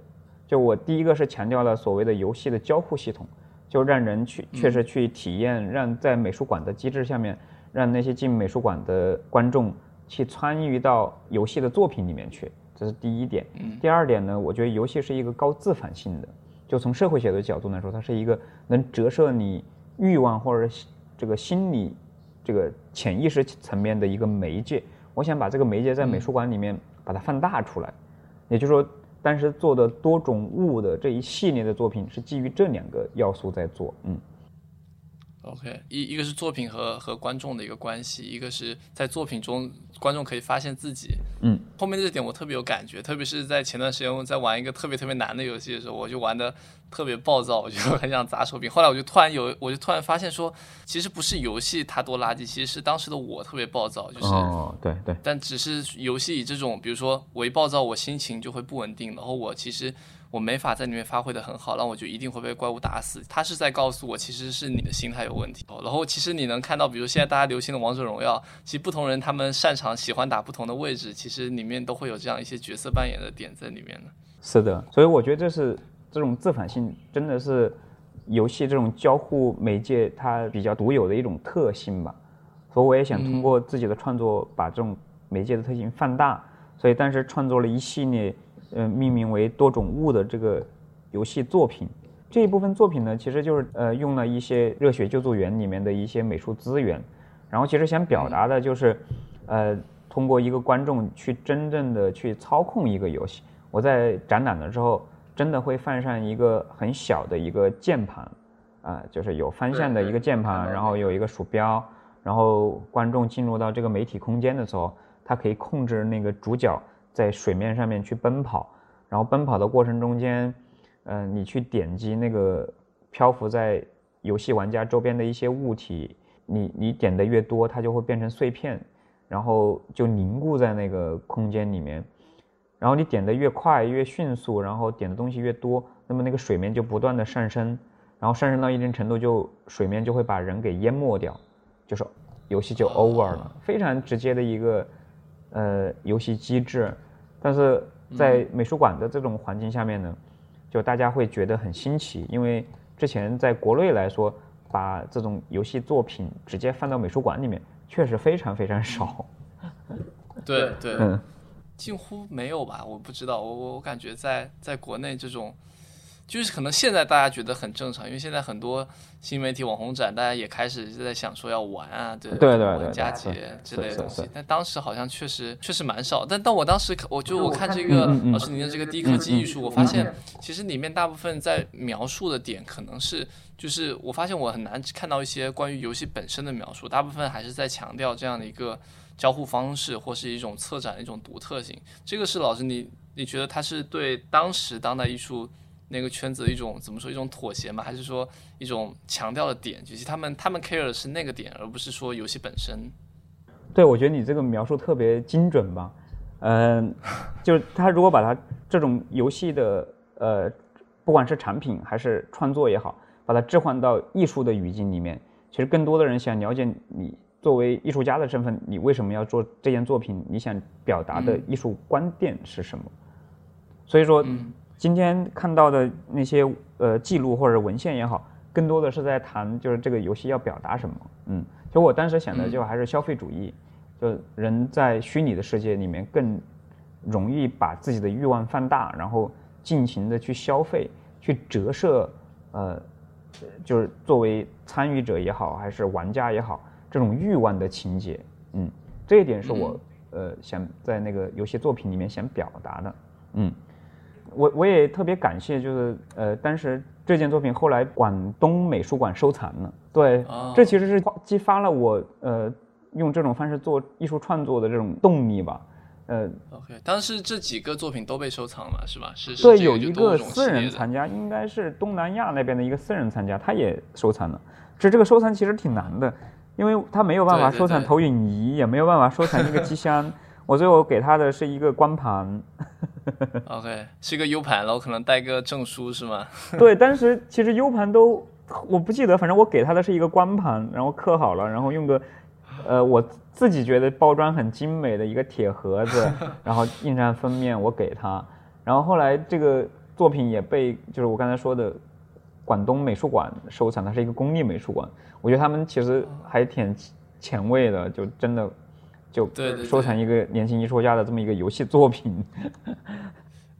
就我第一个是强调了所谓的游戏的交互系统。就让人去确实去体验，让在美术馆的机制下面，让那些进美术馆的观众去参与到游戏的作品里面去，这是第一点。嗯第二点呢，我觉得游戏是一个高自反性的，就从社会学的角度来说，它是一个能折射你欲望或者这个心理这个潜意识层面的一个媒介。我想把这个媒介在美术馆里面把它放大出来，也就是说，当时做的多种物的这一系列的作品是基于这两个要素在做，嗯。OK，一一个是作品和和观众的一个关系，一个是在作品中观众可以发现自己。嗯，后面这点我特别有感觉，特别是在前段时间我在玩一个特别特别难的游戏的时候，我就玩的特别暴躁，我就很想砸手柄。后来我就突然有，我就突然发现说，其实不是游戏它多垃圾，其实是当时的我特别暴躁，就是。哦，对对，但只是游戏以这种，比如说我一暴躁，我心情就会不稳定，然后我其实我没法在里面发挥的很好，那我就一定会被怪物打死。他是在告诉我，其实是你的心态有问题。然后其实你能看到，比如现在大家流行的王者荣耀，其实不同人他们擅长喜欢打不同的位置，其实里面都会有这样一些角色扮演的点在里面的。是的，所以我觉得这是这种自反性，真的是游戏这种交互媒介它比较独有的一种特性吧。所以我也想通过自己的创作把这种媒介的特性放大，所以当时创作了一系列，呃，命名为多种物的这个游戏作品。这一部分作品呢，其实就是呃用了一些热血救助员里面的一些美术资源，然后其实想表达的就是，呃，通过一个观众去真正的去操控一个游戏。我在展览的时候，真的会放上一个很小的一个键盘，啊、就是有方向的一个键盘，然后有一个鼠标，然后观众进入到这个媒体空间的时候，他可以控制那个主角在水面上面去奔跑，然后奔跑的过程中间，嗯、你去点击那个漂浮在游戏玩家周边的一些物体，你你点的越多，它就会变成碎片，然后就凝固在那个空间里面。然后你点的越快越迅速，然后点的东西越多，那么那个水面就不断的上升，然后上升到一定程度就水面就会把人给淹没掉，就是游戏就 over 了，非常直接的一个呃游戏机制。但是在美术馆的这种环境下面呢，就大家会觉得很新奇，因为之前在国内来说，把这种游戏作品直接放到美术馆里面，确实非常非常少。[LAUGHS] 对对，嗯。近乎没有吧？我不知道，我我我感觉在在国内这种，就是可能现在大家觉得很正常，因为现在很多新媒体网红展，大家也开始在想说要玩啊，对对对对玩佳对节之类的东西。但当时好像确实确实蛮少。但但我当时我就我看这个老师您的这个低科技艺术，我发现其实里面大部分在描述的点可能是。就是我发现我很难看到一些关于游戏本身的描述，大部分还是在强调这样的一个交互方式或是一种策展的一种独特性。这个是老师你你觉得它是对当时当代艺术那个圈子的一种怎么说一种妥协吗？还是说一种强调的点？就是他们他们 care 的是那个点，而不是说游戏本身。对，我觉得你这个描述特别精准吧。嗯，就是他如果把它这种游戏的呃，不管是产品还是创作也好。把它置换到艺术的语境里面，其实更多的人想了解你作为艺术家的身份，你为什么要做这件作品？你想表达的艺术观点是什么？所以说，今天看到的那些呃记录或者文献也好，更多的是在谈就是这个游戏要表达什么。嗯，其实我当时想的就还是消费主义，就人在虚拟的世界里面更容易把自己的欲望放大，然后尽情的去消费，去折射呃。就是作为参与者也好，还是玩家也好，这种欲望的情节，嗯，这一点是我、嗯、呃想在那个游戏作品里面想表达的，嗯，我我也特别感谢，就是呃当时这件作品后来广东美术馆收藏了，对，哦、这其实是激发了我呃用这种方式做艺术创作的这种动力吧。呃，OK，当时这几个作品都被收藏了，是吧？是对，有一个私人藏家，应该是东南亚那边的一个私人藏家，他也收藏了。这这个收藏其实挺难的，因为他没有办法收藏投影仪，也没有办法收藏那个机箱。我最后给他的是一个光盘。[LAUGHS] OK，是一个 U 盘，然后可能带个证书是吗？[LAUGHS] 对，当时其实 U 盘都我不记得，反正我给他的是一个光盘，然后刻好了，然后用个呃我。自己觉得包装很精美的一个铁盒子，然后印上封面，我给他。然后后来这个作品也被就是我刚才说的广东美术馆收藏，它是一个公立美术馆。我觉得他们其实还挺前卫的，就真的就收藏一个年轻艺术家的这么一个游戏作品。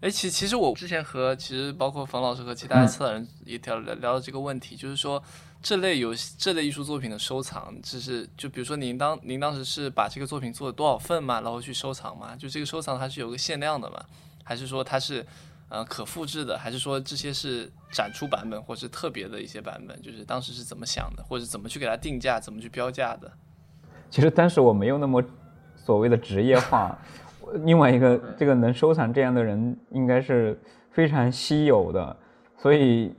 哎，其其实我之前和其实包括冯老师和其他策展人也聊聊聊到这个问题，就是说这类游戏这类艺术作品的收藏，就是就比如说您当您当时是把这个作品做了多少份嘛，然后去收藏嘛？就这个收藏它是有个限量的嘛？还是说它是呃可复制的？还是说这些是展出版本或是特别的一些版本？就是当时是怎么想的，或者怎么去给它定价，怎么去标价的？其实当时我没有那么所谓的职业化。[LAUGHS] 另外一个，这个能收藏这样的人应该是非常稀有的，所以，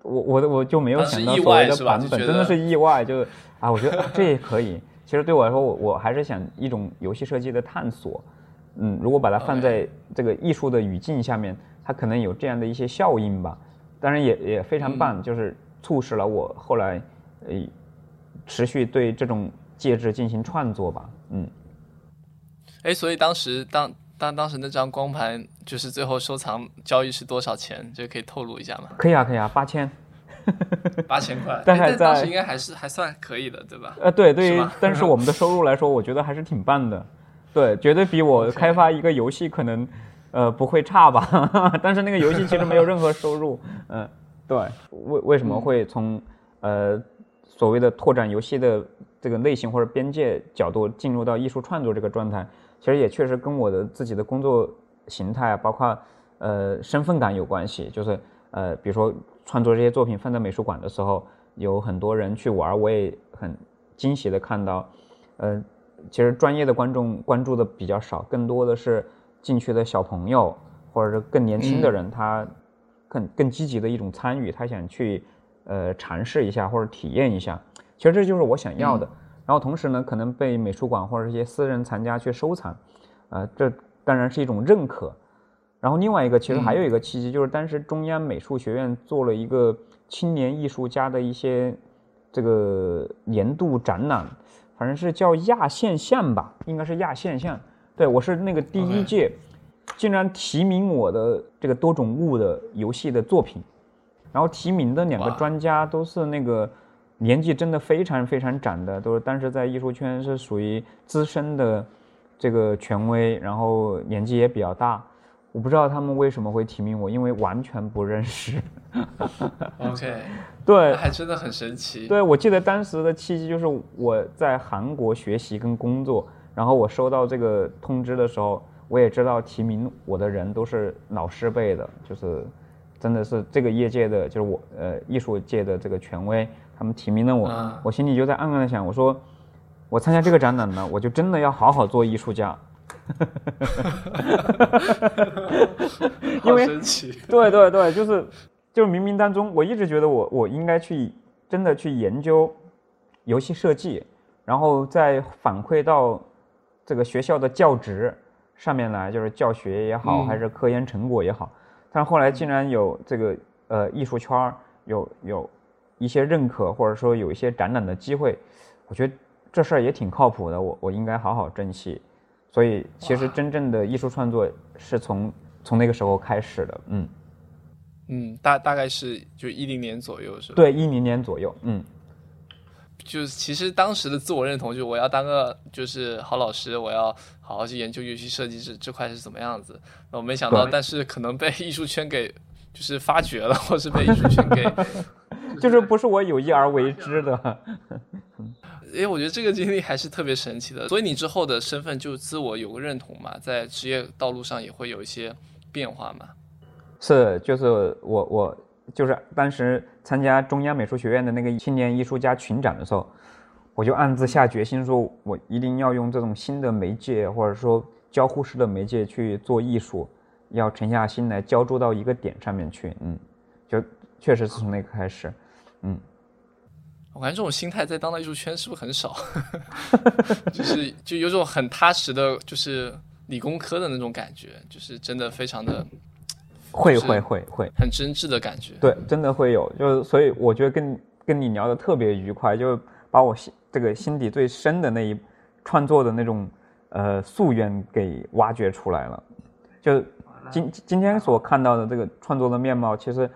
我我我就没有想到所谓的版本，真的是意外，就啊，我觉得这也可以。[LAUGHS] 其实对我来说，我我还是想一种游戏设计的探索，嗯，如果把它放在这个艺术的语境下面，它可能有这样的一些效应吧。当然也也非常棒，就是促使了我后来呃持续对这种介质进行创作吧，嗯。哎，所以当时当当当时那张光盘就是最后收藏交易是多少钱？这可以透露一下吗？可以啊，可以啊，八千，[LAUGHS] 八千块。但是当时应该还是还算可以的，对吧？呃，对，对于但是我们的收入来说，我觉得还是挺棒的。对，绝对比我开发一个游戏可能呃不会差吧？[LAUGHS] 但是那个游戏其实没有任何收入。[LAUGHS] 嗯，对。为为什么会从呃所谓的拓展游戏的这个类型或者边界角度进入到艺术创作这个状态？其实也确实跟我的自己的工作形态，包括呃身份感有关系。就是呃，比如说创作这些作品放在美术馆的时候，有很多人去玩，我也很惊喜的看到，呃，其实专业的观众关注的比较少，更多的是进去的小朋友或者是更年轻的人，他更更积极的一种参与，他想去呃尝试一下或者体验一下。其实这就是我想要的。然后同时呢，可能被美术馆或者一些私人藏家去收藏，呃，这当然是一种认可。然后另外一个，其实还有一个契机，就是当时中央美术学院做了一个青年艺术家的一些这个年度展览，反正是叫亚现象吧，应该是亚现象。对我是那个第一届，竟然提名我的这个多种物的游戏的作品，然后提名的两个专家都是那个。年纪真的非常非常长的，都是当时在艺术圈是属于资深的这个权威，然后年纪也比较大。我不知道他们为什么会提名我，因为完全不认识。OK，[LAUGHS] 对，还真的很神奇。对，我记得当时的契机就是我在韩国学习跟工作，然后我收到这个通知的时候，我也知道提名我的人都是老师辈的，就是真的是这个业界的，就是我呃艺术界的这个权威。他们提名了我，我心里就在暗暗的想，我说，我参加这个展览呢，我就真的要好好做艺术家。[LAUGHS] 因为对对对，就是就是冥冥当中，我一直觉得我我应该去真的去研究游戏设计，然后再反馈到这个学校的教职上面来，就是教学也好，还是科研成果也好。但是后来竟然有这个呃艺术圈有有。一些认可，或者说有一些展览的机会，我觉得这事儿也挺靠谱的。我我应该好好珍惜。所以，其实真正的艺术创作是从从那个时候开始的。嗯嗯，大大概是就一零年左右是吧？对，一零年左右。嗯，就是其实当时的自我认同，就是我要当个就是好老师，我要好好去研究游戏设计这这块是怎么样子。那我没想到，但是可能被艺术圈给就是发掘了，或是被艺术圈给。就是不是我有意而为之的，[LAUGHS] 因为我觉得这个经历还是特别神奇的。所以你之后的身份就自我有个认同嘛，在职业道路上也会有一些变化嘛。是，就是我我就是当时参加中央美术学院的那个青年艺术家群展的时候，我就暗自下决心说，我一定要用这种新的媒介或者说交互式的媒介去做艺术，要沉下心来浇筑到一个点上面去。嗯，就确实是从那个开始。嗯，我感觉这种心态在当代艺术圈是不是很少？[LAUGHS] 就是 [LAUGHS] 就有种很踏实的，就是理工科的那种感觉，就是真的非常的会会会会很真挚的感觉。对，真的会有，就是所以我觉得跟跟你聊的特别愉快，就把我心这个心底最深的那一创作的那种呃夙愿给挖掘出来了。就今今天所看到的这个创作的面貌，其实。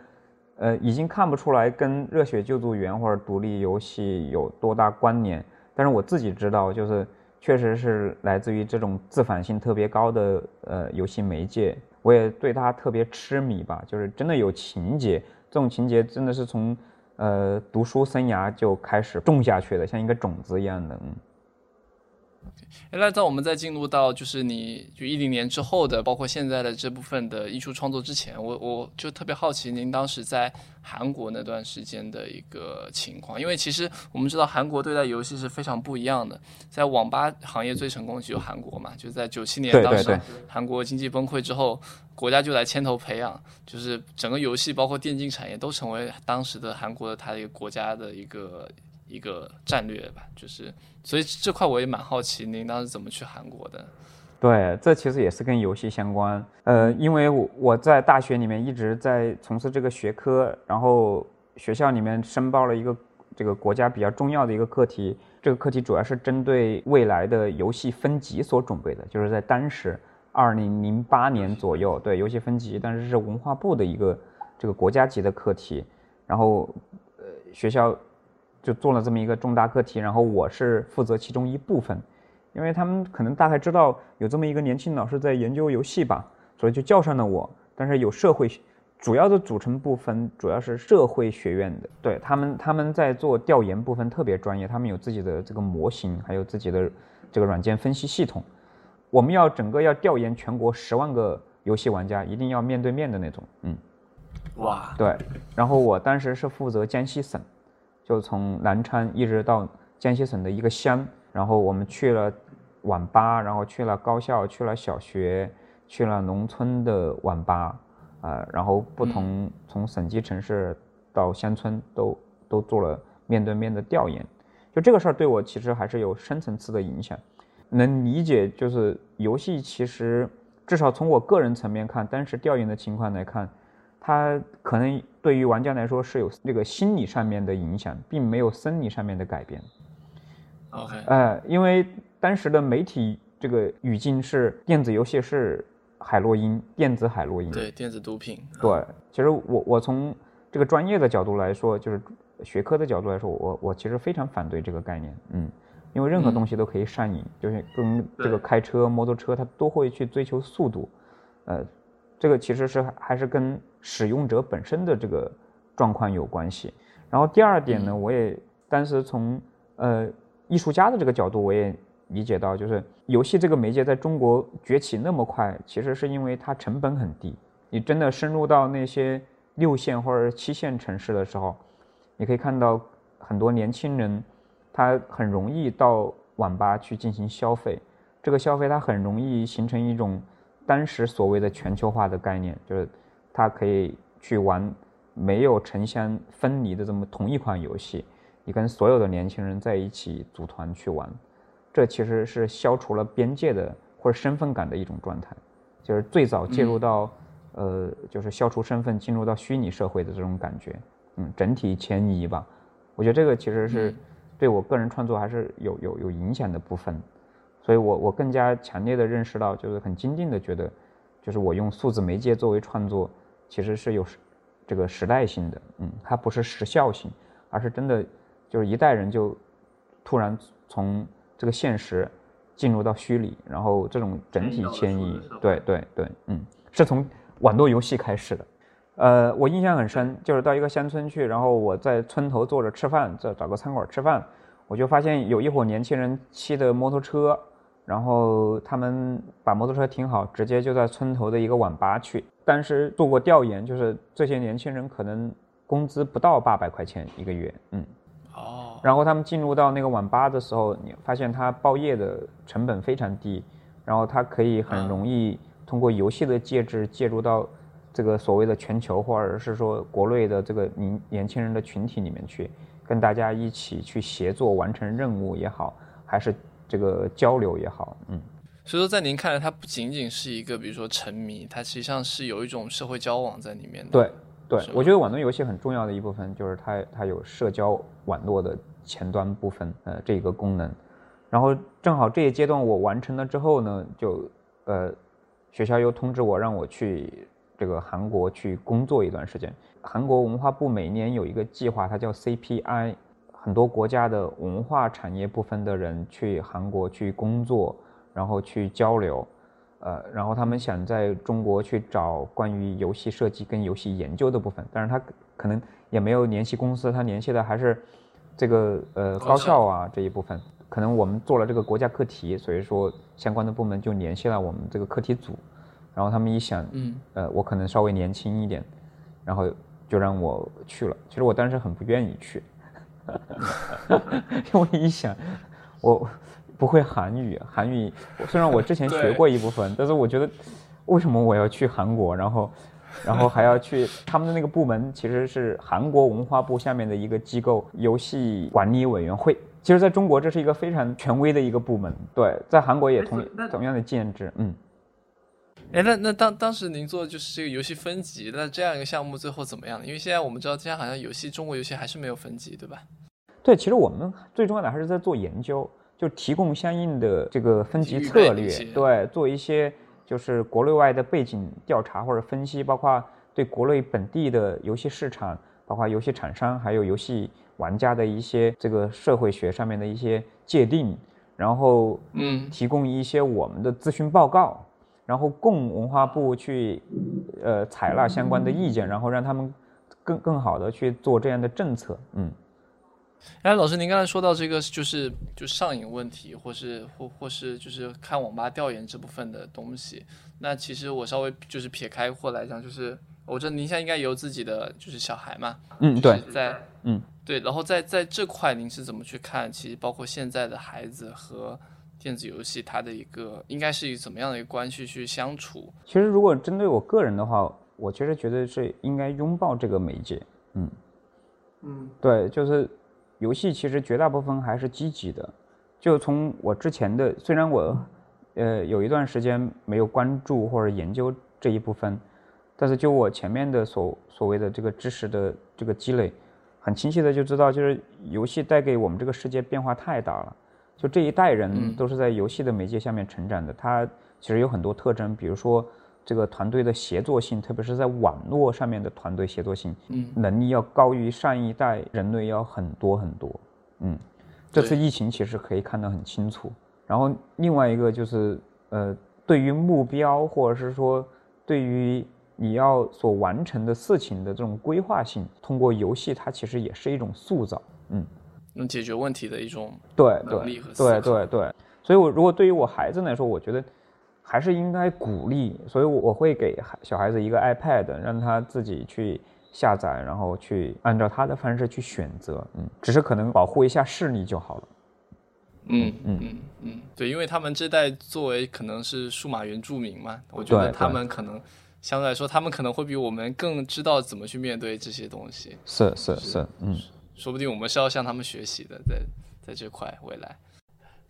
呃，已经看不出来跟热血救助员或者独立游戏有多大关联，但是我自己知道，就是确实是来自于这种自反性特别高的呃游戏媒介，我也对它特别痴迷吧，就是真的有情节，这种情节真的是从呃读书生涯就开始种下去的，像一个种子一样的。那在我们在进入到就是你就一零年之后的，包括现在的这部分的艺术创作之前，我我就特别好奇您当时在韩国那段时间的一个情况，因为其实我们知道韩国对待游戏是非常不一样的，在网吧行业最成功就韩国嘛，就在九七年当时韩国经济崩溃之后，国家就来牵头培养，就是整个游戏包括电竞产业都成为当时的韩国的它的一个国家的一个。一个战略吧，就是，所以这块我也蛮好奇，您当时怎么去韩国的？对，这其实也是跟游戏相关。呃，因为我我在大学里面一直在从事这个学科，然后学校里面申报了一个这个国家比较重要的一个课题，这个课题主要是针对未来的游戏分级所准备的，就是在当时二零零八年左右，对游戏分级，但是是文化部的一个这个国家级的课题，然后呃学校。就做了这么一个重大课题，然后我是负责其中一部分，因为他们可能大概知道有这么一个年轻老师在研究游戏吧，所以就叫上了我。但是有社会，主要的组成部分主要是社会学院的，对他们他们在做调研部分特别专业，他们有自己的这个模型，还有自己的这个软件分析系统。我们要整个要调研全国十万个游戏玩家，一定要面对面的那种，嗯，哇，对。然后我当时是负责江西省。就从南昌一直到江西省的一个乡，然后我们去了网吧，然后去了高校，去了小学，去了农村的网吧，啊，然后不同从省级城市到乡村都都做了面对面的调研，就这个事儿对我其实还是有深层次的影响，能理解就是游戏其实至少从我个人层面看，当时调研的情况来看。它可能对于玩家来说是有这个心理上面的影响，并没有生理上面的改变。OK，呃，因为当时的媒体这个语境是电子游戏是海洛因，电子海洛因，对，电子毒品。对，其实我我从这个专业的角度来说，就是学科的角度来说，我我其实非常反对这个概念，嗯，因为任何东西都可以上瘾，就是跟这个开车、摩托车，它都会去追求速度，呃。这个其实是还是跟使用者本身的这个状况有关系。然后第二点呢，我也当时从呃艺术家的这个角度，我也理解到，就是游戏这个媒介在中国崛起那么快，其实是因为它成本很低。你真的深入到那些六线或者七线城市的时候，你可以看到很多年轻人，他很容易到网吧去进行消费。这个消费它很容易形成一种。当时所谓的全球化的概念，就是它可以去玩没有城乡分离的这么同一款游戏，你跟所有的年轻人在一起组团去玩，这其实是消除了边界的或者身份感的一种状态，就是最早介入到呃，就是消除身份进入到虚拟社会的这种感觉，嗯，整体迁移吧。我觉得这个其实是对我个人创作还是有有有影响的部分。所以，我我更加强烈的认识到，就是很坚定的觉得，就是我用数字媒介作为创作，其实是有这个时代性的，嗯，它不是时效性，而是真的就是一代人就突然从这个现实进入到虚拟，然后这种整体迁移，对对对，嗯，是从网络游戏开始的。呃，我印象很深，就是到一个乡村去，然后我在村头坐着吃饭，在找个餐馆吃饭，我就发现有一伙年轻人骑的摩托车。然后他们把摩托车停好，直接就在村头的一个网吧去。当时做过调研，就是这些年轻人可能工资不到八百块钱一个月，嗯，哦。然后他们进入到那个网吧的时候，你发现他包夜的成本非常低，然后他可以很容易通过游戏的介质介入到这个所谓的全球或者是说国内的这个年年轻人的群体里面去，跟大家一起去协作完成任务也好，还是。这个交流也好，嗯，所以说在您看来，它不仅仅是一个，比如说沉迷，它实际上是有一种社会交往在里面的。对，对，我觉得网络游戏很重要的一部分就是它它有社交网络的前端部分，呃，这一个功能。然后正好这一阶段我完成了之后呢，就呃，学校又通知我让我去这个韩国去工作一段时间。韩国文化部每年有一个计划，它叫 CPI。很多国家的文化产业部分的人去韩国去工作，然后去交流，呃，然后他们想在中国去找关于游戏设计跟游戏研究的部分，但是他可能也没有联系公司，他联系的还是这个呃高校啊这一部分。可能我们做了这个国家课题，所以说相关的部门就联系了我们这个课题组，然后他们一想，嗯，呃，我可能稍微年轻一点，然后就让我去了。其实我当时很不愿意去，[LAUGHS] 因为一想，我不会韩语，韩语虽然我之前学过一部分，但是我觉得为什么我要去韩国，然后，然后还要去他们的那个部门，其实是韩国文化部下面的一个机构——游戏管理委员会。其实，在中国这是一个非常权威的一个部门，对，在韩国也同同样的建制，嗯。哎，那那当当时您做的就是这个游戏分级，那这样一个项目最后怎么样？因为现在我们知道，现在好像游戏中国游戏还是没有分级，对吧？对，其实我们最重要的还是在做研究，就提供相应的这个分级策略，对，做一些就是国内外的背景调查或者分析，包括对国内本地的游戏市场，包括游戏厂商，还有游戏。玩家的一些这个社会学上面的一些界定，然后嗯，提供一些我们的咨询报告，然后供文化部去呃采纳相关的意见，然后让他们更更好的去做这样的政策。嗯，哎，老师，您刚才说到这个就是就上瘾问题，或是或或是就是看网吧调研这部分的东西，那其实我稍微就是撇开或来讲，就是我知道您现在应该有自己的就是小孩嘛，嗯，对，在嗯。对，然后在在这块您是怎么去看？其实包括现在的孩子和电子游戏，它的一个应该是以怎么样的一个关系去相处？其实如果针对我个人的话，我其实觉得是应该拥抱这个媒介。嗯嗯，对，就是游戏其实绝大部分还是积极的。就从我之前的，虽然我呃有一段时间没有关注或者研究这一部分，但是就我前面的所所谓的这个知识的这个积累。很清晰的就知道，就是游戏带给我们这个世界变化太大了。就这一代人都是在游戏的媒介下面成长的，它其实有很多特征，比如说这个团队的协作性，特别是在网络上面的团队协作性，嗯，能力要高于上一代人类要很多很多。嗯，这次疫情其实可以看得很清楚。然后另外一个就是，呃，对于目标或者是说对于。你要所完成的事情的这种规划性，通过游戏，它其实也是一种塑造，嗯，能解决问题的一种对对对对对。所以，我如果对于我孩子来说，我觉得还是应该鼓励，所以我会给孩小孩子一个 iPad，让他自己去下载，然后去按照他的方式去选择，嗯，只是可能保护一下视力就好了。嗯嗯嗯嗯，对，因为他们这代作为可能是数码原住民嘛，我觉得他们可能。相对来说，他们可能会比我们更知道怎么去面对这些东西。是是是，嗯，说不定我们是要向他们学习的，在在这块未来。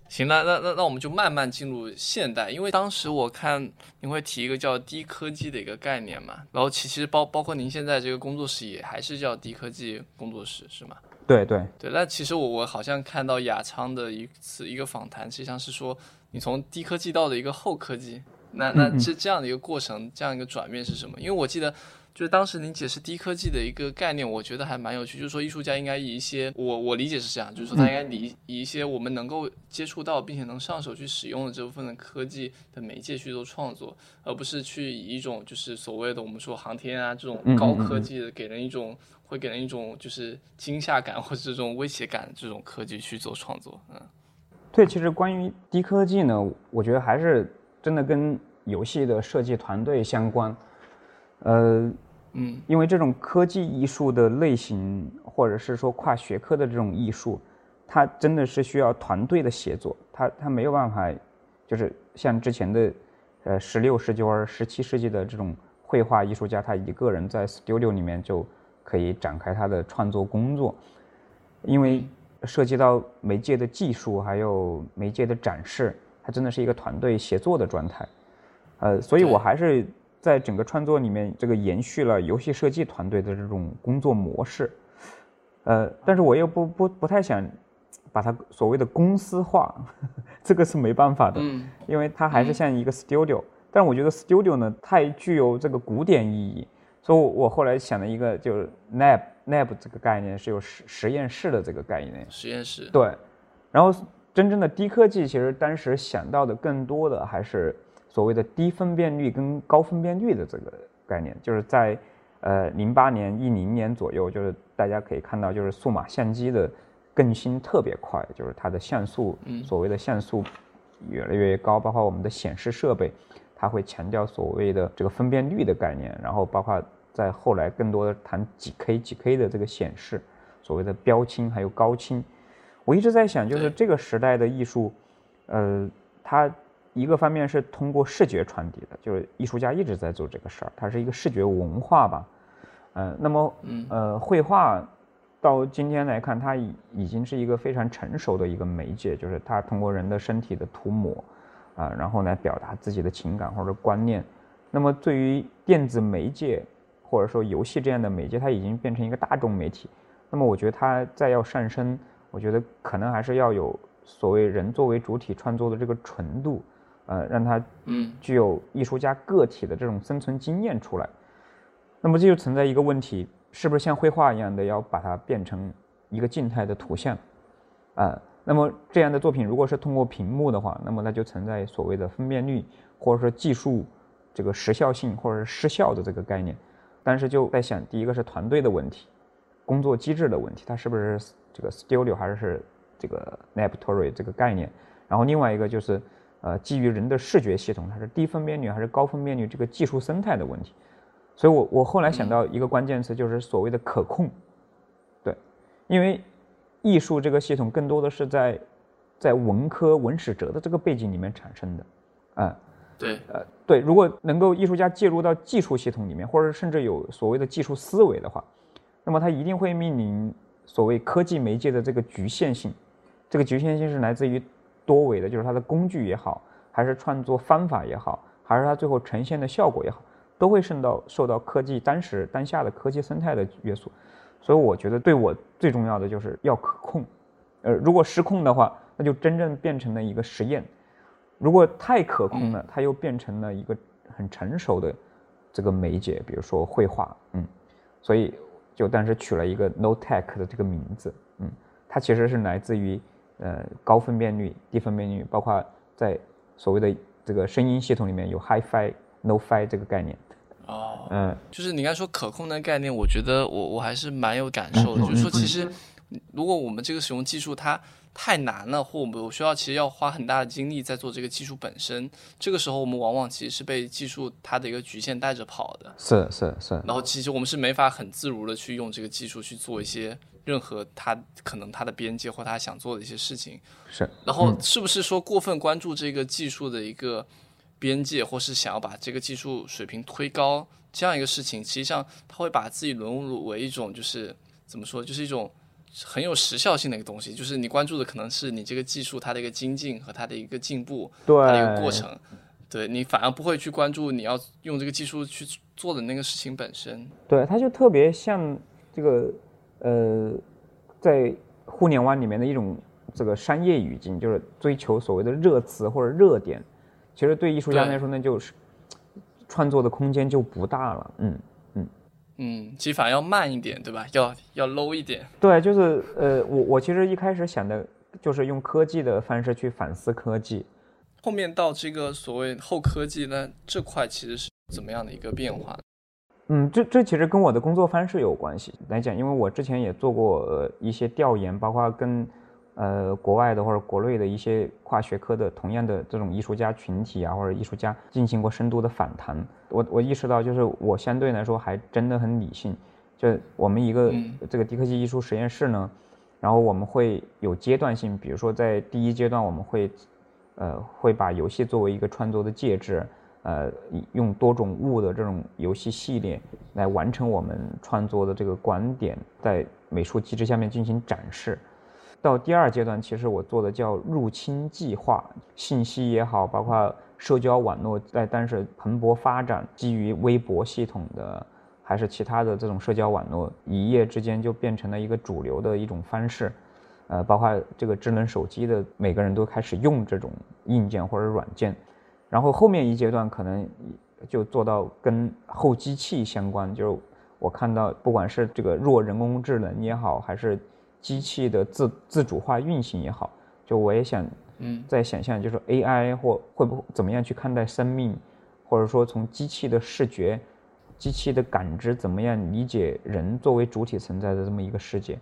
行，那那那那我们就慢慢进入现代，因为当时我看您会提一个叫低科技的一个概念嘛，然后其其实包包括您现在这个工作室也还是叫低科技工作室，是吗？对对对。那其实我我好像看到雅昌的一次一个访谈，实际上是说你从低科技到的一个后科技。那那这这样的一个过程，这样一个转变是什么？因为我记得，就是当时您解释低科技的一个概念，我觉得还蛮有趣。就是说，艺术家应该以一些我我理解是这样，就是说他应该以以一些我们能够接触到并且能上手去使用的这部分的科技的媒介去做创作，而不是去以一种就是所谓的我们说航天啊这种高科技的，给人一种会给人一种就是惊吓感或者这种威胁感这种科技去做创作。嗯，对，其实关于低科技呢，我觉得还是。真的跟游戏的设计团队相关，呃，嗯，因为这种科技艺术的类型，或者是说跨学科的这种艺术，它真的是需要团队的协作，它它没有办法，就是像之前的，呃，十六世纪或者十七世纪的这种绘画艺术家，他一个人在 studio 里面就可以展开他的创作工作，因为涉及到媒介的技术，还有媒介的展示。它真的是一个团队协作的状态，呃，所以我还是在整个创作里面，这个延续了游戏设计团队的这种工作模式，呃，但是我又不不不太想把它所谓的公司化，[LAUGHS] 这个是没办法的，嗯，因为它还是像一个 studio，但是我觉得 studio 呢太具有这个古典意义，所以我后来想了一个，就是 lab lab 这个概念是有实实验室的这个概念。实验室。对，然后真正的低科技，其实当时想到的更多的还是所谓的低分辨率跟高分辨率的这个概念，就是在呃零八年一零年左右，就是大家可以看到，就是数码相机的更新特别快，就是它的像素，所谓的像素越来越高，包括我们的显示设备。它会强调所谓的这个分辨率的概念，然后包括在后来更多的谈几 K 几 K 的这个显示，所谓的标清还有高清。我一直在想，就是这个时代的艺术，呃，它一个方面是通过视觉传递的，就是艺术家一直在做这个事儿，它是一个视觉文化吧。嗯，那么呃，绘画到今天来看，它已已经是一个非常成熟的一个媒介，就是它通过人的身体的涂抹。啊，然后来表达自己的情感或者观念。那么，对于电子媒介或者说游戏这样的媒介，它已经变成一个大众媒体。那么，我觉得它再要上升，我觉得可能还是要有所谓人作为主体创作的这个纯度，呃，让它嗯具有艺术家个体的这种生存经验出来。那么，这就存在一个问题，是不是像绘画一样的要把它变成一个静态的图像？啊？那么这样的作品，如果是通过屏幕的话，那么它就存在所谓的分辨率，或者说技术这个时效性或者是失效的这个概念。但是就在想，第一个是团队的问题，工作机制的问题，它是不是这个 studio 还是这个 laboratory 这个概念？然后另外一个就是，呃，基于人的视觉系统，它是低分辨率还是高分辨率这个技术生态的问题。所以我我后来想到一个关键词，就是所谓的可控。对，因为。艺术这个系统更多的是在，在文科文史哲的这个背景里面产生的，啊，对，呃，对，如果能够艺术家介入到技术系统里面，或者甚至有所谓的技术思维的话，那么他一定会面临所谓科技媒介的这个局限性，这个局限性是来自于多维的，就是它的工具也好，还是创作方法也好，还是它最后呈现的效果也好，都会受到受到科技当时当下的科技生态的约束。所以我觉得对我最重要的就是要可控，呃，如果失控的话，那就真正变成了一个实验；如果太可控了，它又变成了一个很成熟的这个媒介，比如说绘画，嗯，所以就当时取了一个 No Tech 的这个名字，嗯，它其实是来自于呃高分辨率、低分辨率，包括在所谓的这个声音系统里面有 Hi-Fi、No-Fi 这个概念。哦，嗯，就是你刚才说可控的概念，我觉得我我还是蛮有感受的。就是说，其实如果我们这个使用技术它太难了，或我们我需要其实要花很大的精力在做这个技术本身，这个时候我们往往其实是被技术它的一个局限带着跑的。是是是。然后其实我们是没法很自如的去用这个技术去做一些任何他可能他的边界或他想做的一些事情。是。然后是不是说过分关注这个技术的一个？边界，或是想要把这个技术水平推高，这样一个事情，实际上他会把自己沦入为一种，就是怎么说，就是一种很有时效性的一个东西。就是你关注的可能是你这个技术它的一个精进和它的一个进步，它的一个过程。对你反而不会去关注你要用这个技术去做的那个事情本身。对，它就特别像这个呃，在互联网里面的一种这个商业语境，就是追求所谓的热词或者热点。其实对艺术家来说，那就是创作的空间就不大了。嗯嗯嗯，其实反而要慢一点，对吧？要要 low 一点。对，就是呃，我我其实一开始想的就是用科技的方式去反思科技。后面到这个所谓后科技呢这块，其实是怎么样的一个变化？嗯，这这其实跟我的工作方式有关系来讲，因为我之前也做过一些调研，包括跟。呃，国外的或者国内的一些跨学科的同样的这种艺术家群体啊，或者艺术家进行过深度的访谈，我我意识到，就是我相对来说还真的很理性。就我们一个这个低科技艺术实验室呢，然后我们会有阶段性，比如说在第一阶段，我们会呃会把游戏作为一个创作的介质，呃用多种物的这种游戏系列来完成我们创作的这个观点，在美术机制下面进行展示。到第二阶段，其实我做的叫入侵计划，信息也好，包括社交网络在当时蓬勃发展，基于微博系统的，还是其他的这种社交网络，一夜之间就变成了一个主流的一种方式。呃，包括这个智能手机的每个人都开始用这种硬件或者软件。然后后面一阶段可能就做到跟后机器相关，就是我看到不管是这个弱人工智能也好，还是机器的自自主化运行也好，就我也想嗯在想象，就是 AI 或会不会怎么样去看待生命，或者说从机器的视觉、机器的感知怎么样理解人作为主体存在的这么一个世界，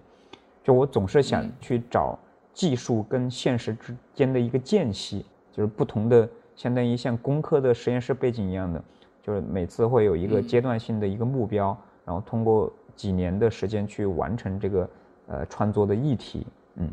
就我总是想去找技术跟现实之间的一个间隙，就是不同的。相当于像工科的实验室背景一样的，就是每次会有一个阶段性的一个目标，然后通过几年的时间去完成这个呃创作的议题。嗯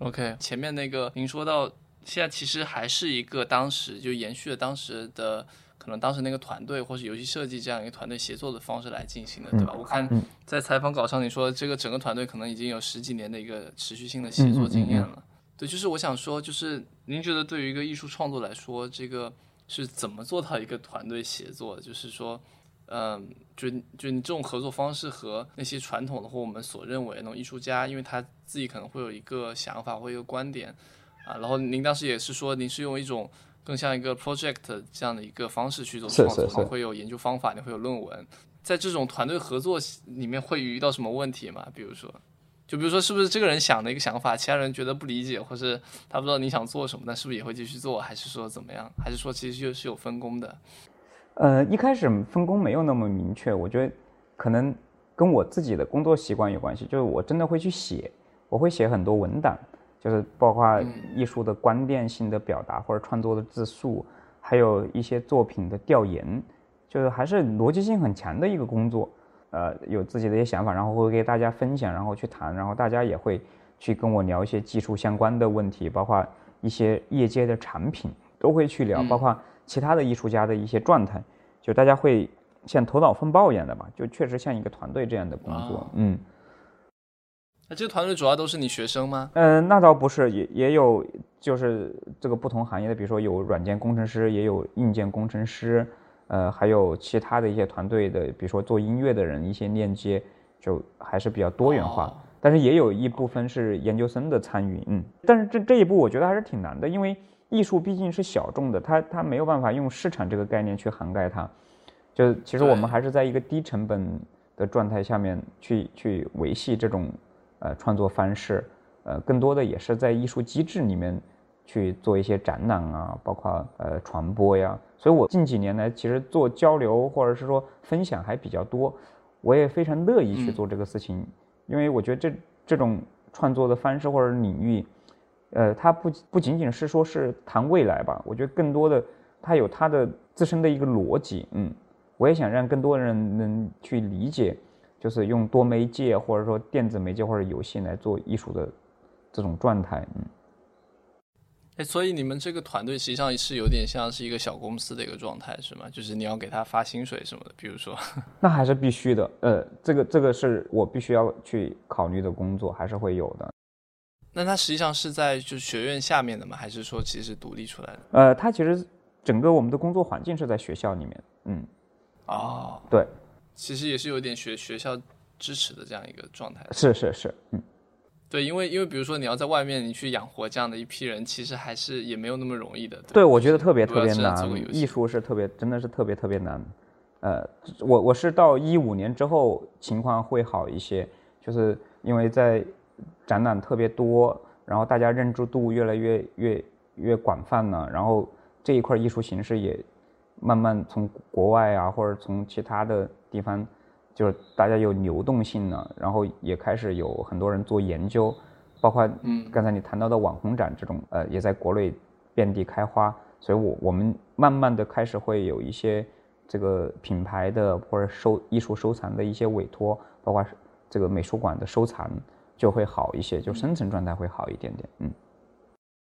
，OK，前面那个您说到现在其实还是一个当时就延续了当时的可能当时那个团队或是游戏设计这样一个团队协作的方式来进行的，对吧？我看在采访稿上你说这个整个团队可能已经有十几年的一个持续性的协作经验了。对，就是我想说，就是您觉得对于一个艺术创作来说，这个是怎么做到一个团队协作？就是说，嗯，就就你这种合作方式和那些传统的或我们所认为那种艺术家，因为他自己可能会有一个想法或一个观点啊，然后您当时也是说，您是用一种更像一个 project 这样的一个方式去做创作，会有研究方法，你会有论文，在这种团队合作里面会遇到什么问题吗？比如说？就比如说，是不是这个人想的一个想法，其他人觉得不理解，或是他不知道你想做什么，那是不是也会继续做，还是说怎么样？还是说其实就是有分工的？呃，一开始分工没有那么明确，我觉得可能跟我自己的工作习惯有关系。就是我真的会去写，我会写很多文档，就是包括艺术的观念性的表达或者创作的自述，还有一些作品的调研，就是还是逻辑性很强的一个工作。呃，有自己的一些想法，然后会给大家分享，然后去谈，然后大家也会去跟我聊一些技术相关的问题，包括一些业界的产品都会去聊，包括其他的艺术家的一些状态，就大家会像头脑风暴一样的吧，就确实像一个团队这样的工作。嗯，那这个团队主要都是你学生吗？嗯，那倒不是，也也有就是这个不同行业的，比如说有软件工程师，也有硬件工程师。呃，还有其他的一些团队的，比如说做音乐的人，一些链接就还是比较多元化。但是也有一部分是研究生的参与，嗯。但是这这一步我觉得还是挺难的，因为艺术毕竟是小众的，它它没有办法用市场这个概念去涵盖它。就其实我们还是在一个低成本的状态下面去去维系这种呃创作方式，呃，更多的也是在艺术机制里面。去做一些展览啊，包括呃传播呀，所以我近几年来其实做交流或者是说分享还比较多，我也非常乐意去做这个事情，因为我觉得这这种创作的方式或者领域，呃，它不不仅仅是说是谈未来吧，我觉得更多的它有它的自身的一个逻辑，嗯，我也想让更多人能去理解，就是用多媒介或者说电子媒介或者游戏来做艺术的这种状态，嗯。哎，所以你们这个团队实际上是有点像是一个小公司的一个状态，是吗？就是你要给他发薪水什么的，比如说，[LAUGHS] 那还是必须的。呃，这个这个是我必须要去考虑的工作，还是会有的。那他实际上是在就学院下面的吗？还是说其实独立出来的？呃，他其实整个我们的工作环境是在学校里面。嗯，哦，对，其实也是有点学学校支持的这样一个状态。是是是，嗯。对，因为因为比如说你要在外面你去养活这样的一批人，其实还是也没有那么容易的。对，我觉得特别特别难。艺术是特别，真的是特别特别难。呃，我我是到一五年之后情况会好一些，就是因为在展览特别多，然后大家认知度越来越越越广泛了，然后这一块艺术形式也慢慢从国外啊或者从其他的地方。就是大家有流动性了，然后也开始有很多人做研究，包括嗯刚才你谈到的网红展这种，呃也在国内遍地开花，所以我我们慢慢的开始会有一些这个品牌的或者收艺术收藏的一些委托，包括这个美术馆的收藏就会好一些，就生存状态会好一点点，嗯。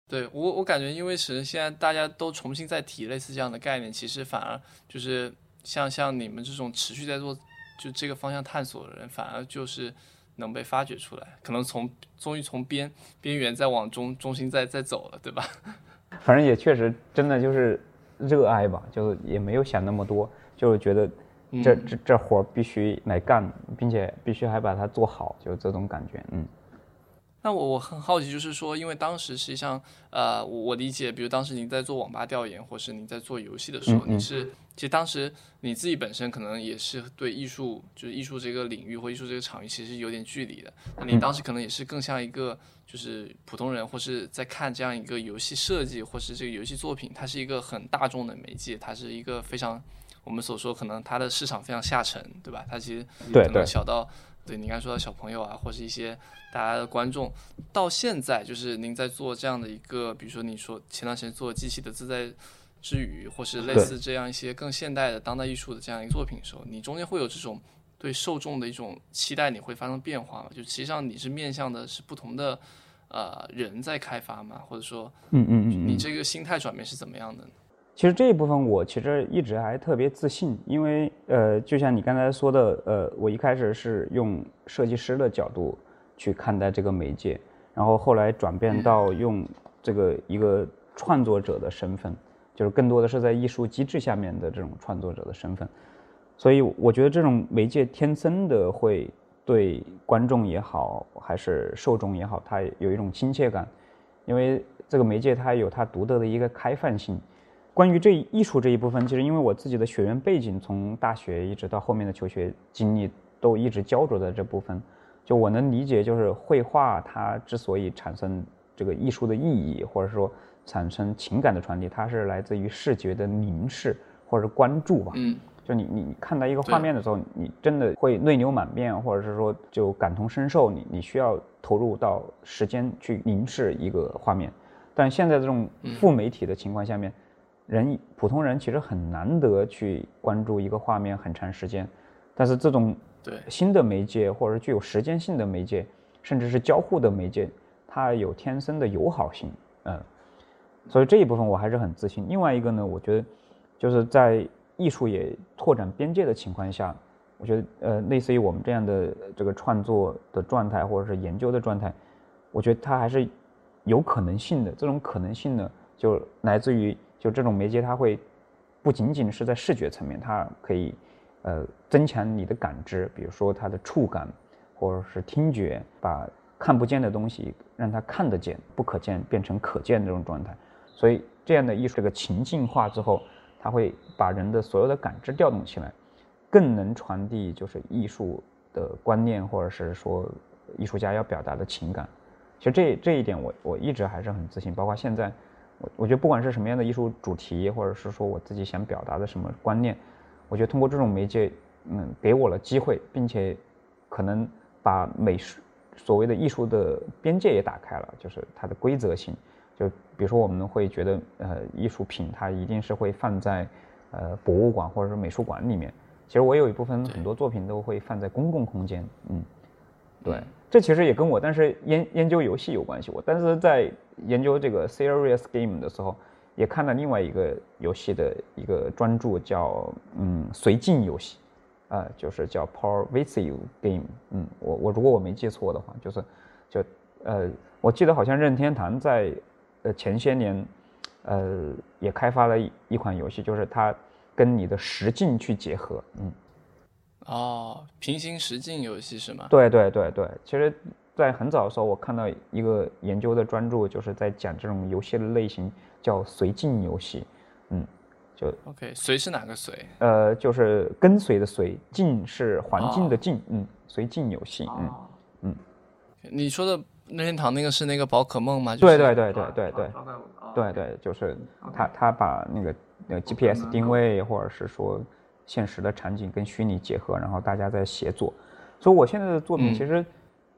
对我我感觉，因为其实现在大家都重新在提类似这样的概念，其实反而就是像像你们这种持续在做。就这个方向探索的人，反而就是能被发掘出来，可能从终于从边边缘再往中中心再再走了，对吧？[LAUGHS] 反正也确实真的就是热爱吧，就是也没有想那么多，就是觉得这这这活必须来干，并且必须还把它做好，就这种感觉，嗯。那我我很好奇，就是说，因为当时实际上，呃，我理解，比如当时您在做网吧调研，或是您在做游戏的时候，你是其实当时你自己本身可能也是对艺术，就是艺术这个领域或艺术这个场域，其实有点距离的。那你当时可能也是更像一个就是普通人，或是在看这样一个游戏设计，或是这个游戏作品，它是一个很大众的媒介，它是一个非常我们所说可能它的市场非常下沉，对吧？它其实可能小到。对你刚才说到小朋友啊，或是一些大家的观众，到现在就是您在做这样的一个，比如说你说前段时间做机器的自在之语，或是类似这样一些更现代的当代艺术的这样一个作品的时候，你中间会有这种对受众的一种期待，你会发生变化吗？就实际上你是面向的是不同的呃人在开发吗？或者说，嗯嗯嗯，你这个心态转变是怎么样的？其实这一部分我其实一直还特别自信，因为呃，就像你刚才说的，呃，我一开始是用设计师的角度去看待这个媒介，然后后来转变到用这个一个创作者的身份，就是更多的是在艺术机制下面的这种创作者的身份，所以我觉得这种媒介天生的会对观众也好，还是受众也好，它有一种亲切感，因为这个媒介它有它独特的一个开放性。关于这艺术这一部分，其实因为我自己的学院背景，从大学一直到后面的求学经历，都一直焦灼在这部分。就我能理解，就是绘画它之所以产生这个艺术的意义，或者说产生情感的传递，它是来自于视觉的凝视或者关注吧。嗯。就你你看到一个画面的时候，你真的会泪流满面，或者是说就感同身受。你你需要投入到时间去凝视一个画面，但现在这种副媒体的情况下面。人普通人其实很难得去关注一个画面很长时间，但是这种对新的媒介或者具有时间性的媒介，甚至是交互的媒介，它有天生的友好性，嗯，所以这一部分我还是很自信。另外一个呢，我觉得就是在艺术也拓展边界的情况下，我觉得呃，类似于我们这样的这个创作的状态或者是研究的状态，我觉得它还是有可能性的。这种可能性呢，就来自于。就这种媒介，它会不仅仅是在视觉层面，它可以呃增强你的感知，比如说它的触感或者是听觉，把看不见的东西让它看得见，不可见变成可见这种状态。所以这样的艺术这个情境化之后，它会把人的所有的感知调动起来，更能传递就是艺术的观念，或者是说艺术家要表达的情感。其实这这一点我我一直还是很自信，包括现在。我我觉得不管是什么样的艺术主题，或者是说我自己想表达的什么观念，我觉得通过这种媒介，嗯，给我了机会，并且可能把美术所谓的艺术的边界也打开了，就是它的规则性。就比如说我们会觉得，呃，艺术品它一定是会放在呃博物馆或者是美术馆里面。其实我有一部分很多作品都会放在公共空间，嗯，对。这其实也跟我当时研研究游戏有关系。我当时在研究这个 serious game 的时候，也看到另外一个游戏的一个专注，叫嗯随境游戏，啊，就是叫 pervasive game。嗯，我我如果我没记错的话，就是就呃，我记得好像任天堂在呃前些年呃也开发了一一款游戏，就是它跟你的实境去结合，嗯。哦，平行实境游戏是吗？对对对对，其实，在很早的时候，我看到一个研究的专注，就是在讲这种游戏的类型叫随境游戏。嗯，就 OK，随是哪个随？呃，就是跟随的随，境是环境的境。嗯，随境游戏。嗯嗯，你说的任天堂那个是那个宝可梦吗？对对对对对对，对对，就是他他把那个那个 GPS 定位，或者是说。现实的场景跟虚拟结合，然后大家在协作，所以我现在的作品其实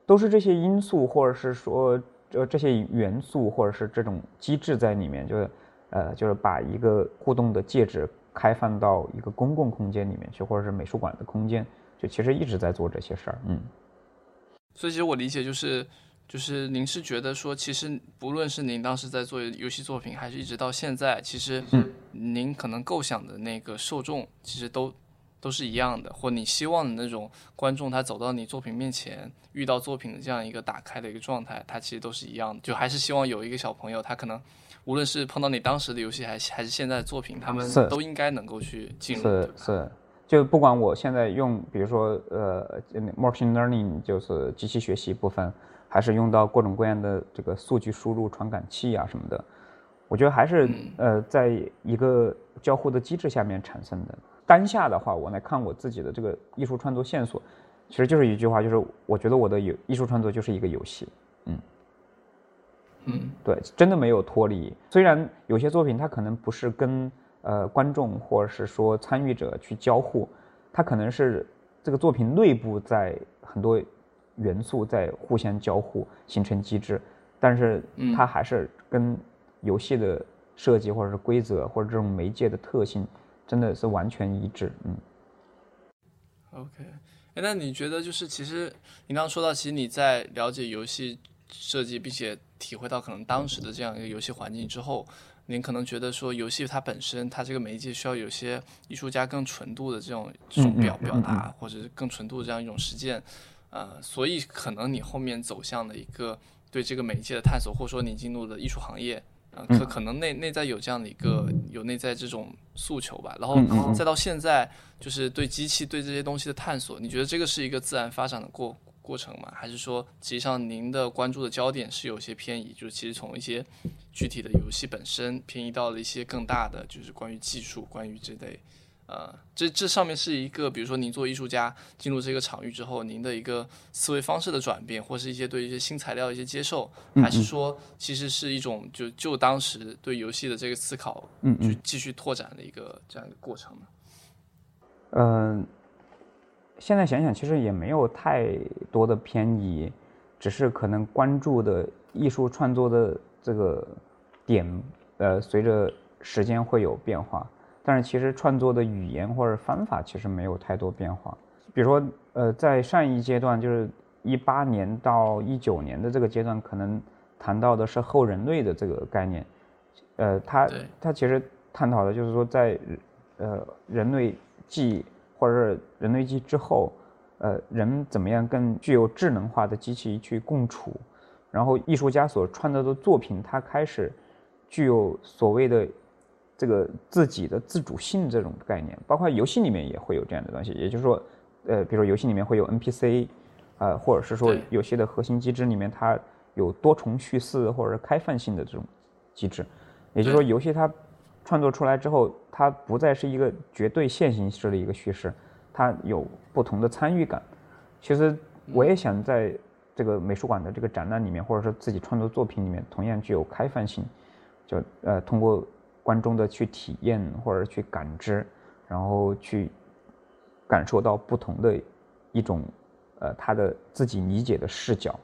都是这些因素，或者是说呃这些元素，或者是这种机制在里面，就是呃就是把一个互动的介质开放到一个公共空间里面去，或者是美术馆的空间，就其实一直在做这些事儿，嗯。所以其实我理解就是。就是您是觉得说，其实不论是您当时在做游戏作品，还是一直到现在，其实您可能构想的那个受众，其实都都是一样的，或你希望的那种观众，他走到你作品面前，遇到作品的这样一个打开的一个状态，他其实都是一样的。就还是希望有一个小朋友，他可能无论是碰到你当时的游戏，还是还是现在的作品，他们都应该能够去进入。是是，就不管我现在用，比如说呃，machine learning 就是机器学习部分。还是用到各种各样的这个数据输入传感器啊什么的。我觉得还是呃，在一个交互的机制下面产生的。当下的话，我来看我自己的这个艺术创作线索，其实就是一句话，就是我觉得我的有艺术创作就是一个游戏。嗯嗯，对，真的没有脱离。虽然有些作品它可能不是跟呃观众或者是说参与者去交互，它可能是这个作品内部在很多元素在互相交互形成机制，但是它还是跟。游戏的设计，或者是规则，或者这种媒介的特性，真的是完全一致。嗯。OK，哎，那你觉得就是其实你刚刚说到，其实你在了解游戏设计，并且体会到可能当时的这样一个游戏环境之后，您可能觉得说游戏它本身它这个媒介需要有些艺术家更纯度的这种这种表表达，或者是更纯度的这样一种实践，呃，所以可能你后面走向的一个对这个媒介的探索，或者说你进入了艺术行业。可可能内内在有这样的一个有内在这种诉求吧，然后再到现在就是对机器对这些东西的探索，你觉得这个是一个自然发展的过过程吗？还是说实际上您的关注的焦点是有些偏移，就是其实从一些具体的游戏本身偏移到了一些更大的，就是关于技术，关于这类。呃，这这上面是一个，比如说您做艺术家进入这个场域之后，您的一个思维方式的转变，或是一些对一些新材料的一些接受，还是说其实是一种就就当时对游戏的这个思考，嗯去继续拓展的一个这样一个过程呢？嗯，现在想想，其实也没有太多的偏移，只是可能关注的艺术创作的这个点，呃，随着时间会有变化。但是其实创作的语言或者方法其实没有太多变化。比如说，呃，在上一阶段，就是一八年到一九年的这个阶段，可能谈到的是后人类的这个概念。呃，他他其实探讨的就是说，在呃人类记或者是人类记之后，呃，人怎么样更具有智能化的机器去共处，然后艺术家所创造的作品，它开始具有所谓的。这个自己的自主性这种概念，包括游戏里面也会有这样的东西。也就是说，呃，比如说游戏里面会有 NPC，呃，或者是说游戏的核心机制里面它有多重叙事或者是开放性的这种机制。也就是说，游戏它创作出来之后，它不再是一个绝对线性式的一个叙事，它有不同的参与感。其实我也想在这个美术馆的这个展览里面，或者说自己创作作品里面，同样具有开放性，就呃通过。观众的去体验或者去感知，然后去感受到不同的一种呃他的自己理解的视角，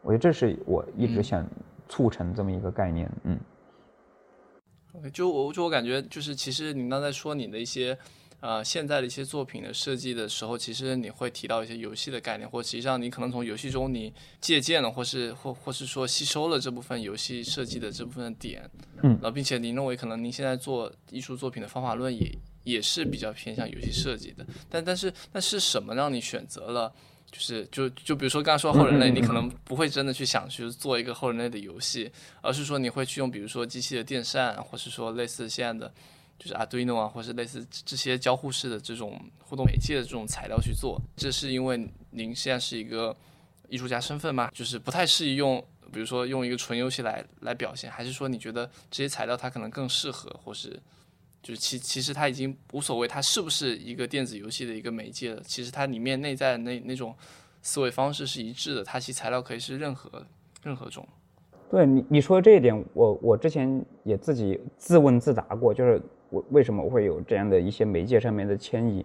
我觉得这是我一直想促成这么一个概念。嗯就我就我感觉就是其实你刚才说你的一些。呃，现在的一些作品的设计的时候，其实你会提到一些游戏的概念，或实际上你可能从游戏中你借鉴了，或是或或是说吸收了这部分游戏设计的这部分点，嗯，然后并且您认为可能您现在做艺术作品的方法论也也是比较偏向游戏设计的，但但是那是什么让你选择了，就是就就比如说刚刚说后人类，你可能不会真的去想去做一个后人类的游戏，而是说你会去用比如说机器的电扇，或是说类似现在的。就是 Arduino 啊，或是类似这些交互式的这种互动媒介的这种材料去做，这是因为您现在是一个艺术家身份吗？就是不太适宜用，比如说用一个纯游戏来来表现，还是说你觉得这些材料它可能更适合，或是就是其其实它已经无所谓，它是不是一个电子游戏的一个媒介了？其实它里面内在的那那种思维方式是一致的，它其实材料可以是任何任何种。对你你说的这一点，我我之前也自己自问自答过，就是。我为什么会有这样的一些媒介上面的迁移？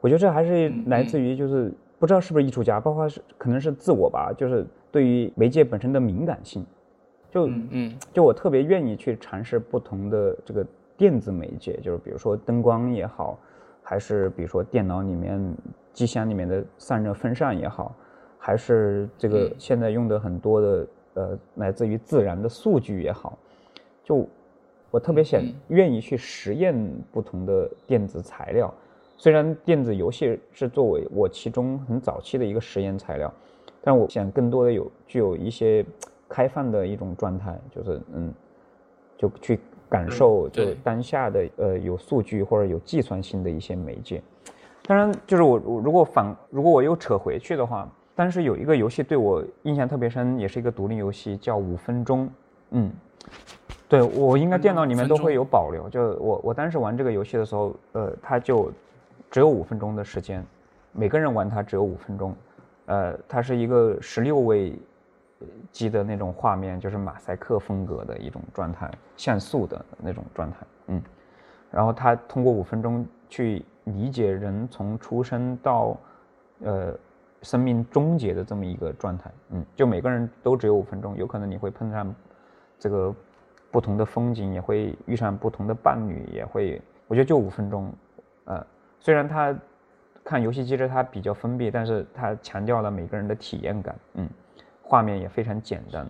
我觉得这还是来自于就是不知道是不是艺术家，包括是可能是自我吧，就是对于媒介本身的敏感性。就嗯，就我特别愿意去尝试不同的这个电子媒介，就是比如说灯光也好，还是比如说电脑里面机箱里面的散热风扇也好，还是这个现在用的很多的呃来自于自然的数据也好，就。我特别想愿意去实验不同的电子材料，虽然电子游戏是作为我其中很早期的一个实验材料，但我想更多的有具有一些开放的一种状态，就是嗯，就去感受就当下的呃有数据或者有计算性的一些媒介。当然，就是我我如果反如果我又扯回去的话，当时有一个游戏对我印象特别深，也是一个独立游戏，叫《五分钟》。嗯，对我应该电脑里面都会有保留。就我我当时玩这个游戏的时候，呃，它就只有五分钟的时间，每个人玩它只有五分钟。呃，它是一个十六位机的那种画面，就是马赛克风格的一种状态，像素的那种状态。嗯，然后它通过五分钟去理解人从出生到呃生命终结的这么一个状态。嗯，就每个人都只有五分钟，有可能你会碰上。这个不同的风景也会遇上不同的伴侣，也会，我觉得就五分钟，呃，虽然他看游戏机制它比较封闭，但是它强调了每个人的体验感，嗯，画面也非常简单，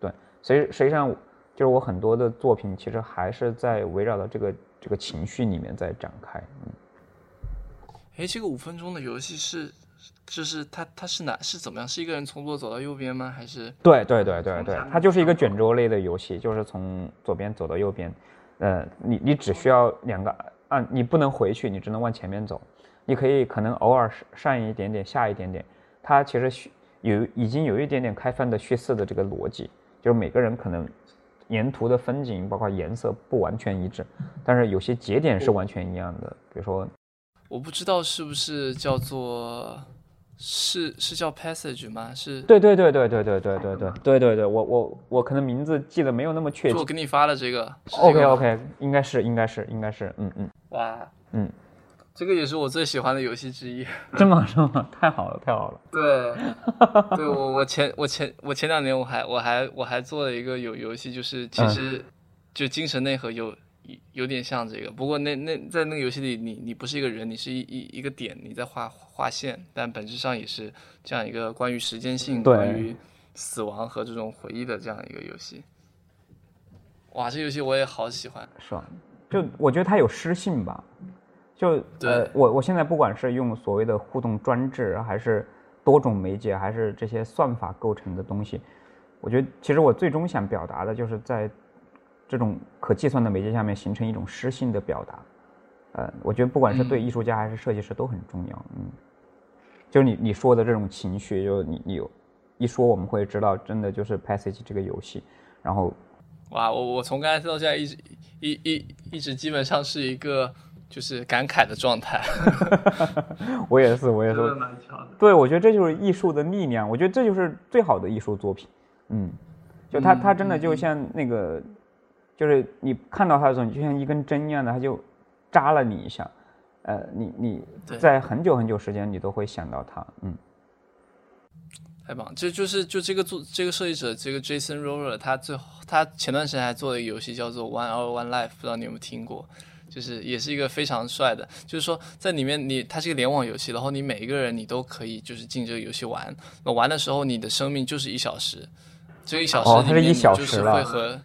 对，所以实际上就是我很多的作品其实还是在围绕着这个这个情绪里面在展开，嗯，哎，这个五分钟的游戏是。就是它，它是哪是怎么样？是一个人从左走到右边吗？还是？对对对对对，它就是一个卷轴类的游戏，就是从左边走到右边。呃，你你只需要两个按，你不能回去，你只能往前面走。你可以可能偶尔上一点点，下一点点。它其实有已经有一点点开放的叙事的这个逻辑，就是每个人可能沿途的风景包括颜色不完全一致，但是有些节点是完全一样的。比如说，我不知道是不是叫做。是是叫 Passage 吗？是对对对对对对对对对对对对，我我我可能名字记得没有那么确切。我给你发的这个。OK OK，应该是应该是应该是，嗯嗯。哇，嗯，这个也是我最喜欢的游戏之一。[LAUGHS] 真吗？真吗？[LAUGHS] 太好了，太好了。对，[LAUGHS] 对我我前我前我前两年我还我还我还做了一个有游戏，就是其实就精神内核有。有点像这个，不过那那在那个游戏里，你你不是一个人，你是一一一个点，你在画画线，但本质上也是这样一个关于时间性、关于死亡和这种回忆的这样一个游戏。哇，这游戏我也好喜欢，是吧？就我觉得它有诗性吧，就呃，我我现在不管是用所谓的互动装置，还是多种媒介，还是这些算法构成的东西，我觉得其实我最终想表达的就是在。这种可计算的媒介下面形成一种诗性的表达，呃，我觉得不管是对艺术家还是设计师都很重要，嗯，就是你你说的这种情绪，就你你有一说我们会知道，真的就是 Passage 这个游戏，然后，哇，我我从刚才到现在一直一一一直基本上是一个就是感慨的状态，[LAUGHS] 我也是我也是，对，我觉得这就是艺术的力量，我觉得这就是最好的艺术作品，嗯，就它它真的就像那个。就是你看到它的时候，你就像一根针一样的，它就扎了你一下，呃，你你在很久很久时间，你都会想到它，嗯，太棒，这就是就这个做这个设计者这个 Jason Roller，他最后他前段时间还做了一个游戏叫做 One Hour One Life，不知道你有没有听过，就是也是一个非常帅的，就是说在里面你它是一个联网游戏，然后你每一个人你都可以就是进这个游戏玩，那玩的时候你的生命就是一小时，这一小时里面就是会和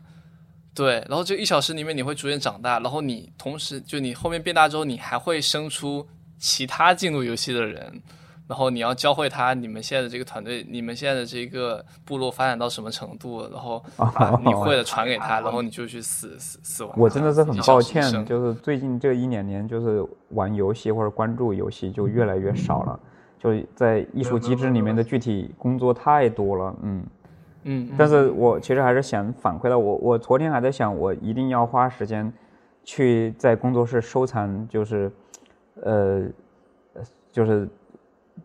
对，然后这一小时里面你会逐渐长大，然后你同时就你后面变大之后，你还会生出其他进入游戏的人，然后你要教会他你们现在的这个团队，你们现在的这个部落发展到什么程度，然后把你会的传给他，然后你就去死死死亡。我真的是很抱歉，就是最近这一两年，就是玩游戏或者关注游戏就越来越少了，就在艺术机制里面的具体工作太多了，嗯。嗯，但是我其实还是想反馈到我，我昨天还在想，我一定要花时间去在工作室收藏，就是，呃，就是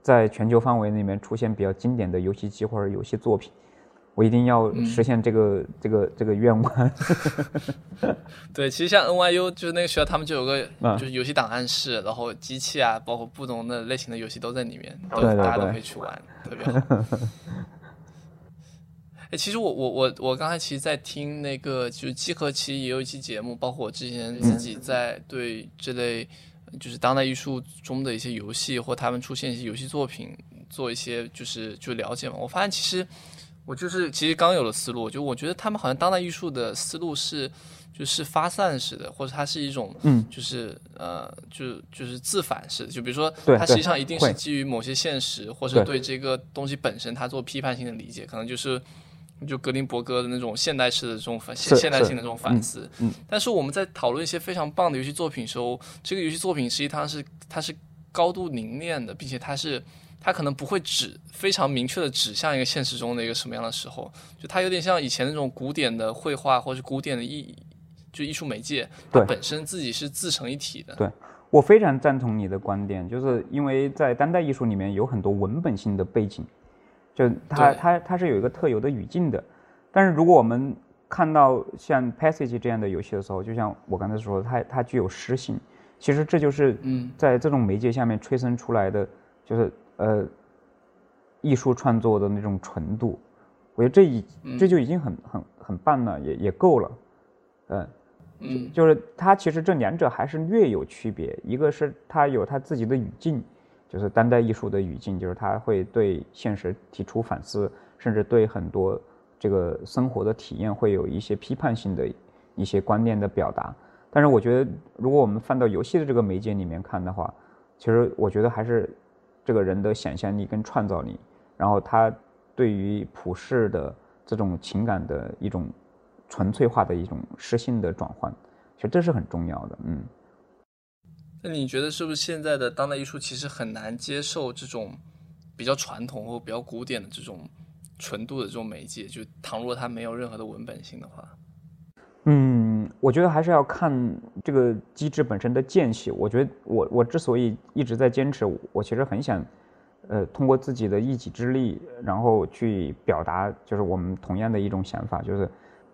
在全球范围里面出现比较经典的游戏机或者游戏作品，我一定要实现这个这个这个愿望。[LAUGHS] 对，其实像 NYU 就是那个学校，他们就有个就是游戏档案室，然后机器啊，包括不同的类型的游戏都在里面，都大家都可以去玩，特别好。[LAUGHS] 哎，其实我我我我刚才其实，在听那个，就是集合，其实也有一期节目，包括我之前自己在对这类，就是当代艺术中的一些游戏或他们出现一些游戏作品做一些就是就了解嘛。我发现其实我就是其实刚有了思路，就我觉得他们好像当代艺术的思路是就是发散式的，或者它是一种嗯，就是呃，就就是自反式的。就比如说，它实际上一定是基于某些现实，或者对这个东西本身它做批判性的理解，可能就是。就格林伯格的那种现代式的这种反现现代性的这种反思，嗯，但是我们在讨论一些非常棒的游戏作品时候，这个游戏作品实际上是它是高度凝练的，并且它是它可能不会指非常明确的指向一个现实中的一个什么样的时候，就它有点像以前那种古典的绘画或者是古典的艺，就艺术媒介，它本身自己是自成一体的。对我非常赞同你的观点，就是因为在当代艺术里面有很多文本性的背景，就它它它是有一个特有的语境的，但是如果我们看到像 Passage 这样的游戏的时候，就像我刚才说，它它具有诗性。其实这就是在这种媒介下面催生出来的，就是呃，艺术创作的那种纯度。我觉得这已这就已经很很很棒了，也也够了。嗯，嗯，就是它其实这两者还是略有区别。一个是它有它自己的语境，就是当代艺术的语境，就是它会对现实提出反思，甚至对很多这个生活的体验会有一些批判性的一些观念的表达。但是我觉得，如果我们放到游戏的这个媒介里面看的话，其实我觉得还是这个人的想象力跟创造力，然后他对于普世的这种情感的一种纯粹化的一种诗性的转换，其实这是很重要的。嗯。那你觉得是不是现在的当代艺术其实很难接受这种比较传统或比较古典的这种纯度的这种媒介？就倘若它没有任何的文本性的话？嗯，我觉得还是要看这个机制本身的间隙。我觉得我我之所以一直在坚持，我其实很想，呃，通过自己的一己之力，然后去表达，就是我们同样的一种想法，就是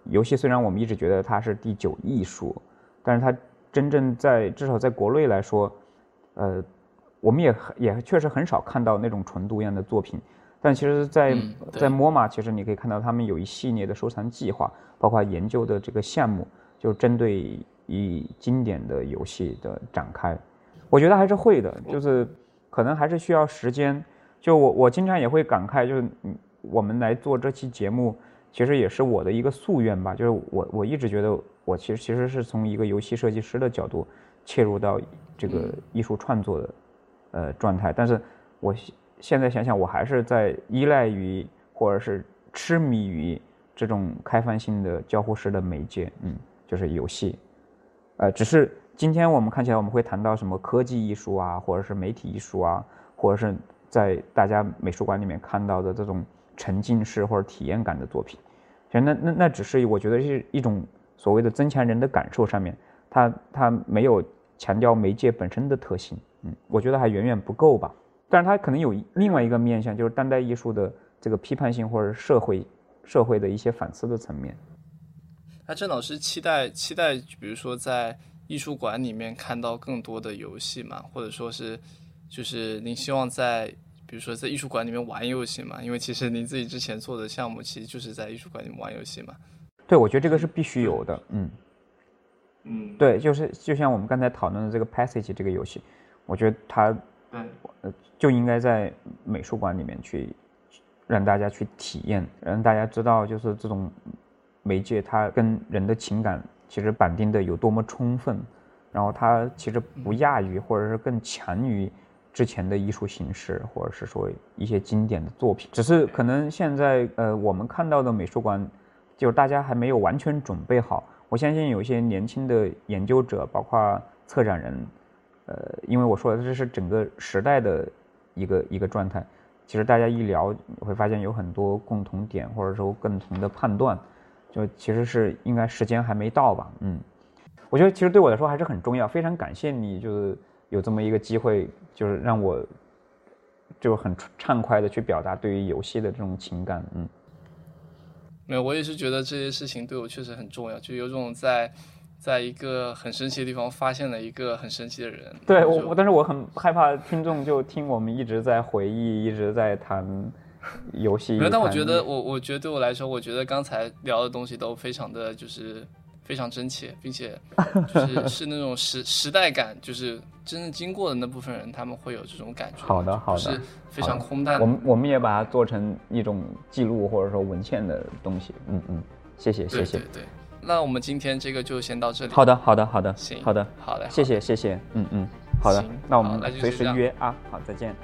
游戏虽然我们一直觉得它是第九艺术，但是它真正在至少在国内来说，呃，我们也也确实很少看到那种纯度一样的作品。但其实，在在 MoMA，其实你可以看到他们有一系列的收藏计划，包括研究的这个项目，就针对以经典的游戏的展开。我觉得还是会的，就是可能还是需要时间。就我我经常也会感慨，就是我们来做这期节目，其实也是我的一个夙愿吧。就是我我一直觉得，我其实其实是从一个游戏设计师的角度切入到这个艺术创作的呃状态，但是我。现在想想，我还是在依赖于或者是痴迷于这种开放性的交互式的媒介，嗯，就是游戏。呃，只是今天我们看起来我们会谈到什么科技艺术啊，或者是媒体艺术啊，或者是在大家美术馆里面看到的这种沉浸式或者体验感的作品。其实那那那只是我觉得是一种所谓的增强人的感受上面，它它没有强调媒介本身的特性，嗯，我觉得还远远不够吧。但是它可能有另外一个面向，就是当代艺术的这个批判性或者社会社会的一些反思的层面。那郑老师期待期待，比如说在艺术馆里面看到更多的游戏嘛，或者说是就是您希望在比如说在艺术馆里面玩游戏嘛？因为其实您自己之前做的项目其实就是在艺术馆里面玩游戏嘛。对，我觉得这个是必须有的。嗯嗯，对，就是就像我们刚才讨论的这个 Passage 这个游戏，我觉得它。对，呃，就应该在美术馆里面去，让大家去体验，让大家知道，就是这种媒介它跟人的情感其实绑定的有多么充分，然后它其实不亚于，或者是更强于之前的艺术形式，或者是说一些经典的作品。只是可能现在，呃，我们看到的美术馆，就是大家还没有完全准备好。我相信有一些年轻的研究者，包括策展人。呃，因为我说的这是整个时代的一个一个状态，其实大家一聊会发现有很多共同点，或者说共同的判断，就其实是应该时间还没到吧？嗯，我觉得其实对我来说还是很重要，非常感谢你，就是有这么一个机会，就是让我就很畅快的去表达对于游戏的这种情感。嗯，没有，我也是觉得这些事情对我确实很重要，就有种在。在一个很神奇的地方发现了一个很神奇的人。对我，我但是我很害怕听众就听我们一直在回忆，一直在谈游戏。没有，但我觉得我，我觉得对我来说，我觉得刚才聊的东西都非常的就是非常真切，并且就是 [LAUGHS] 是那种时时代感，就是真正经过的那部分人，他们会有这种感觉。好的，好的，是非常空淡。我们我们也把它做成一种记录或者说文献的东西。嗯嗯，谢谢谢谢。对对。那我们今天这个就先到这里。好的，好的，好的，行，好的，好的，谢谢，谢谢，嗯嗯，好的，那我们随时约啊，好，再见。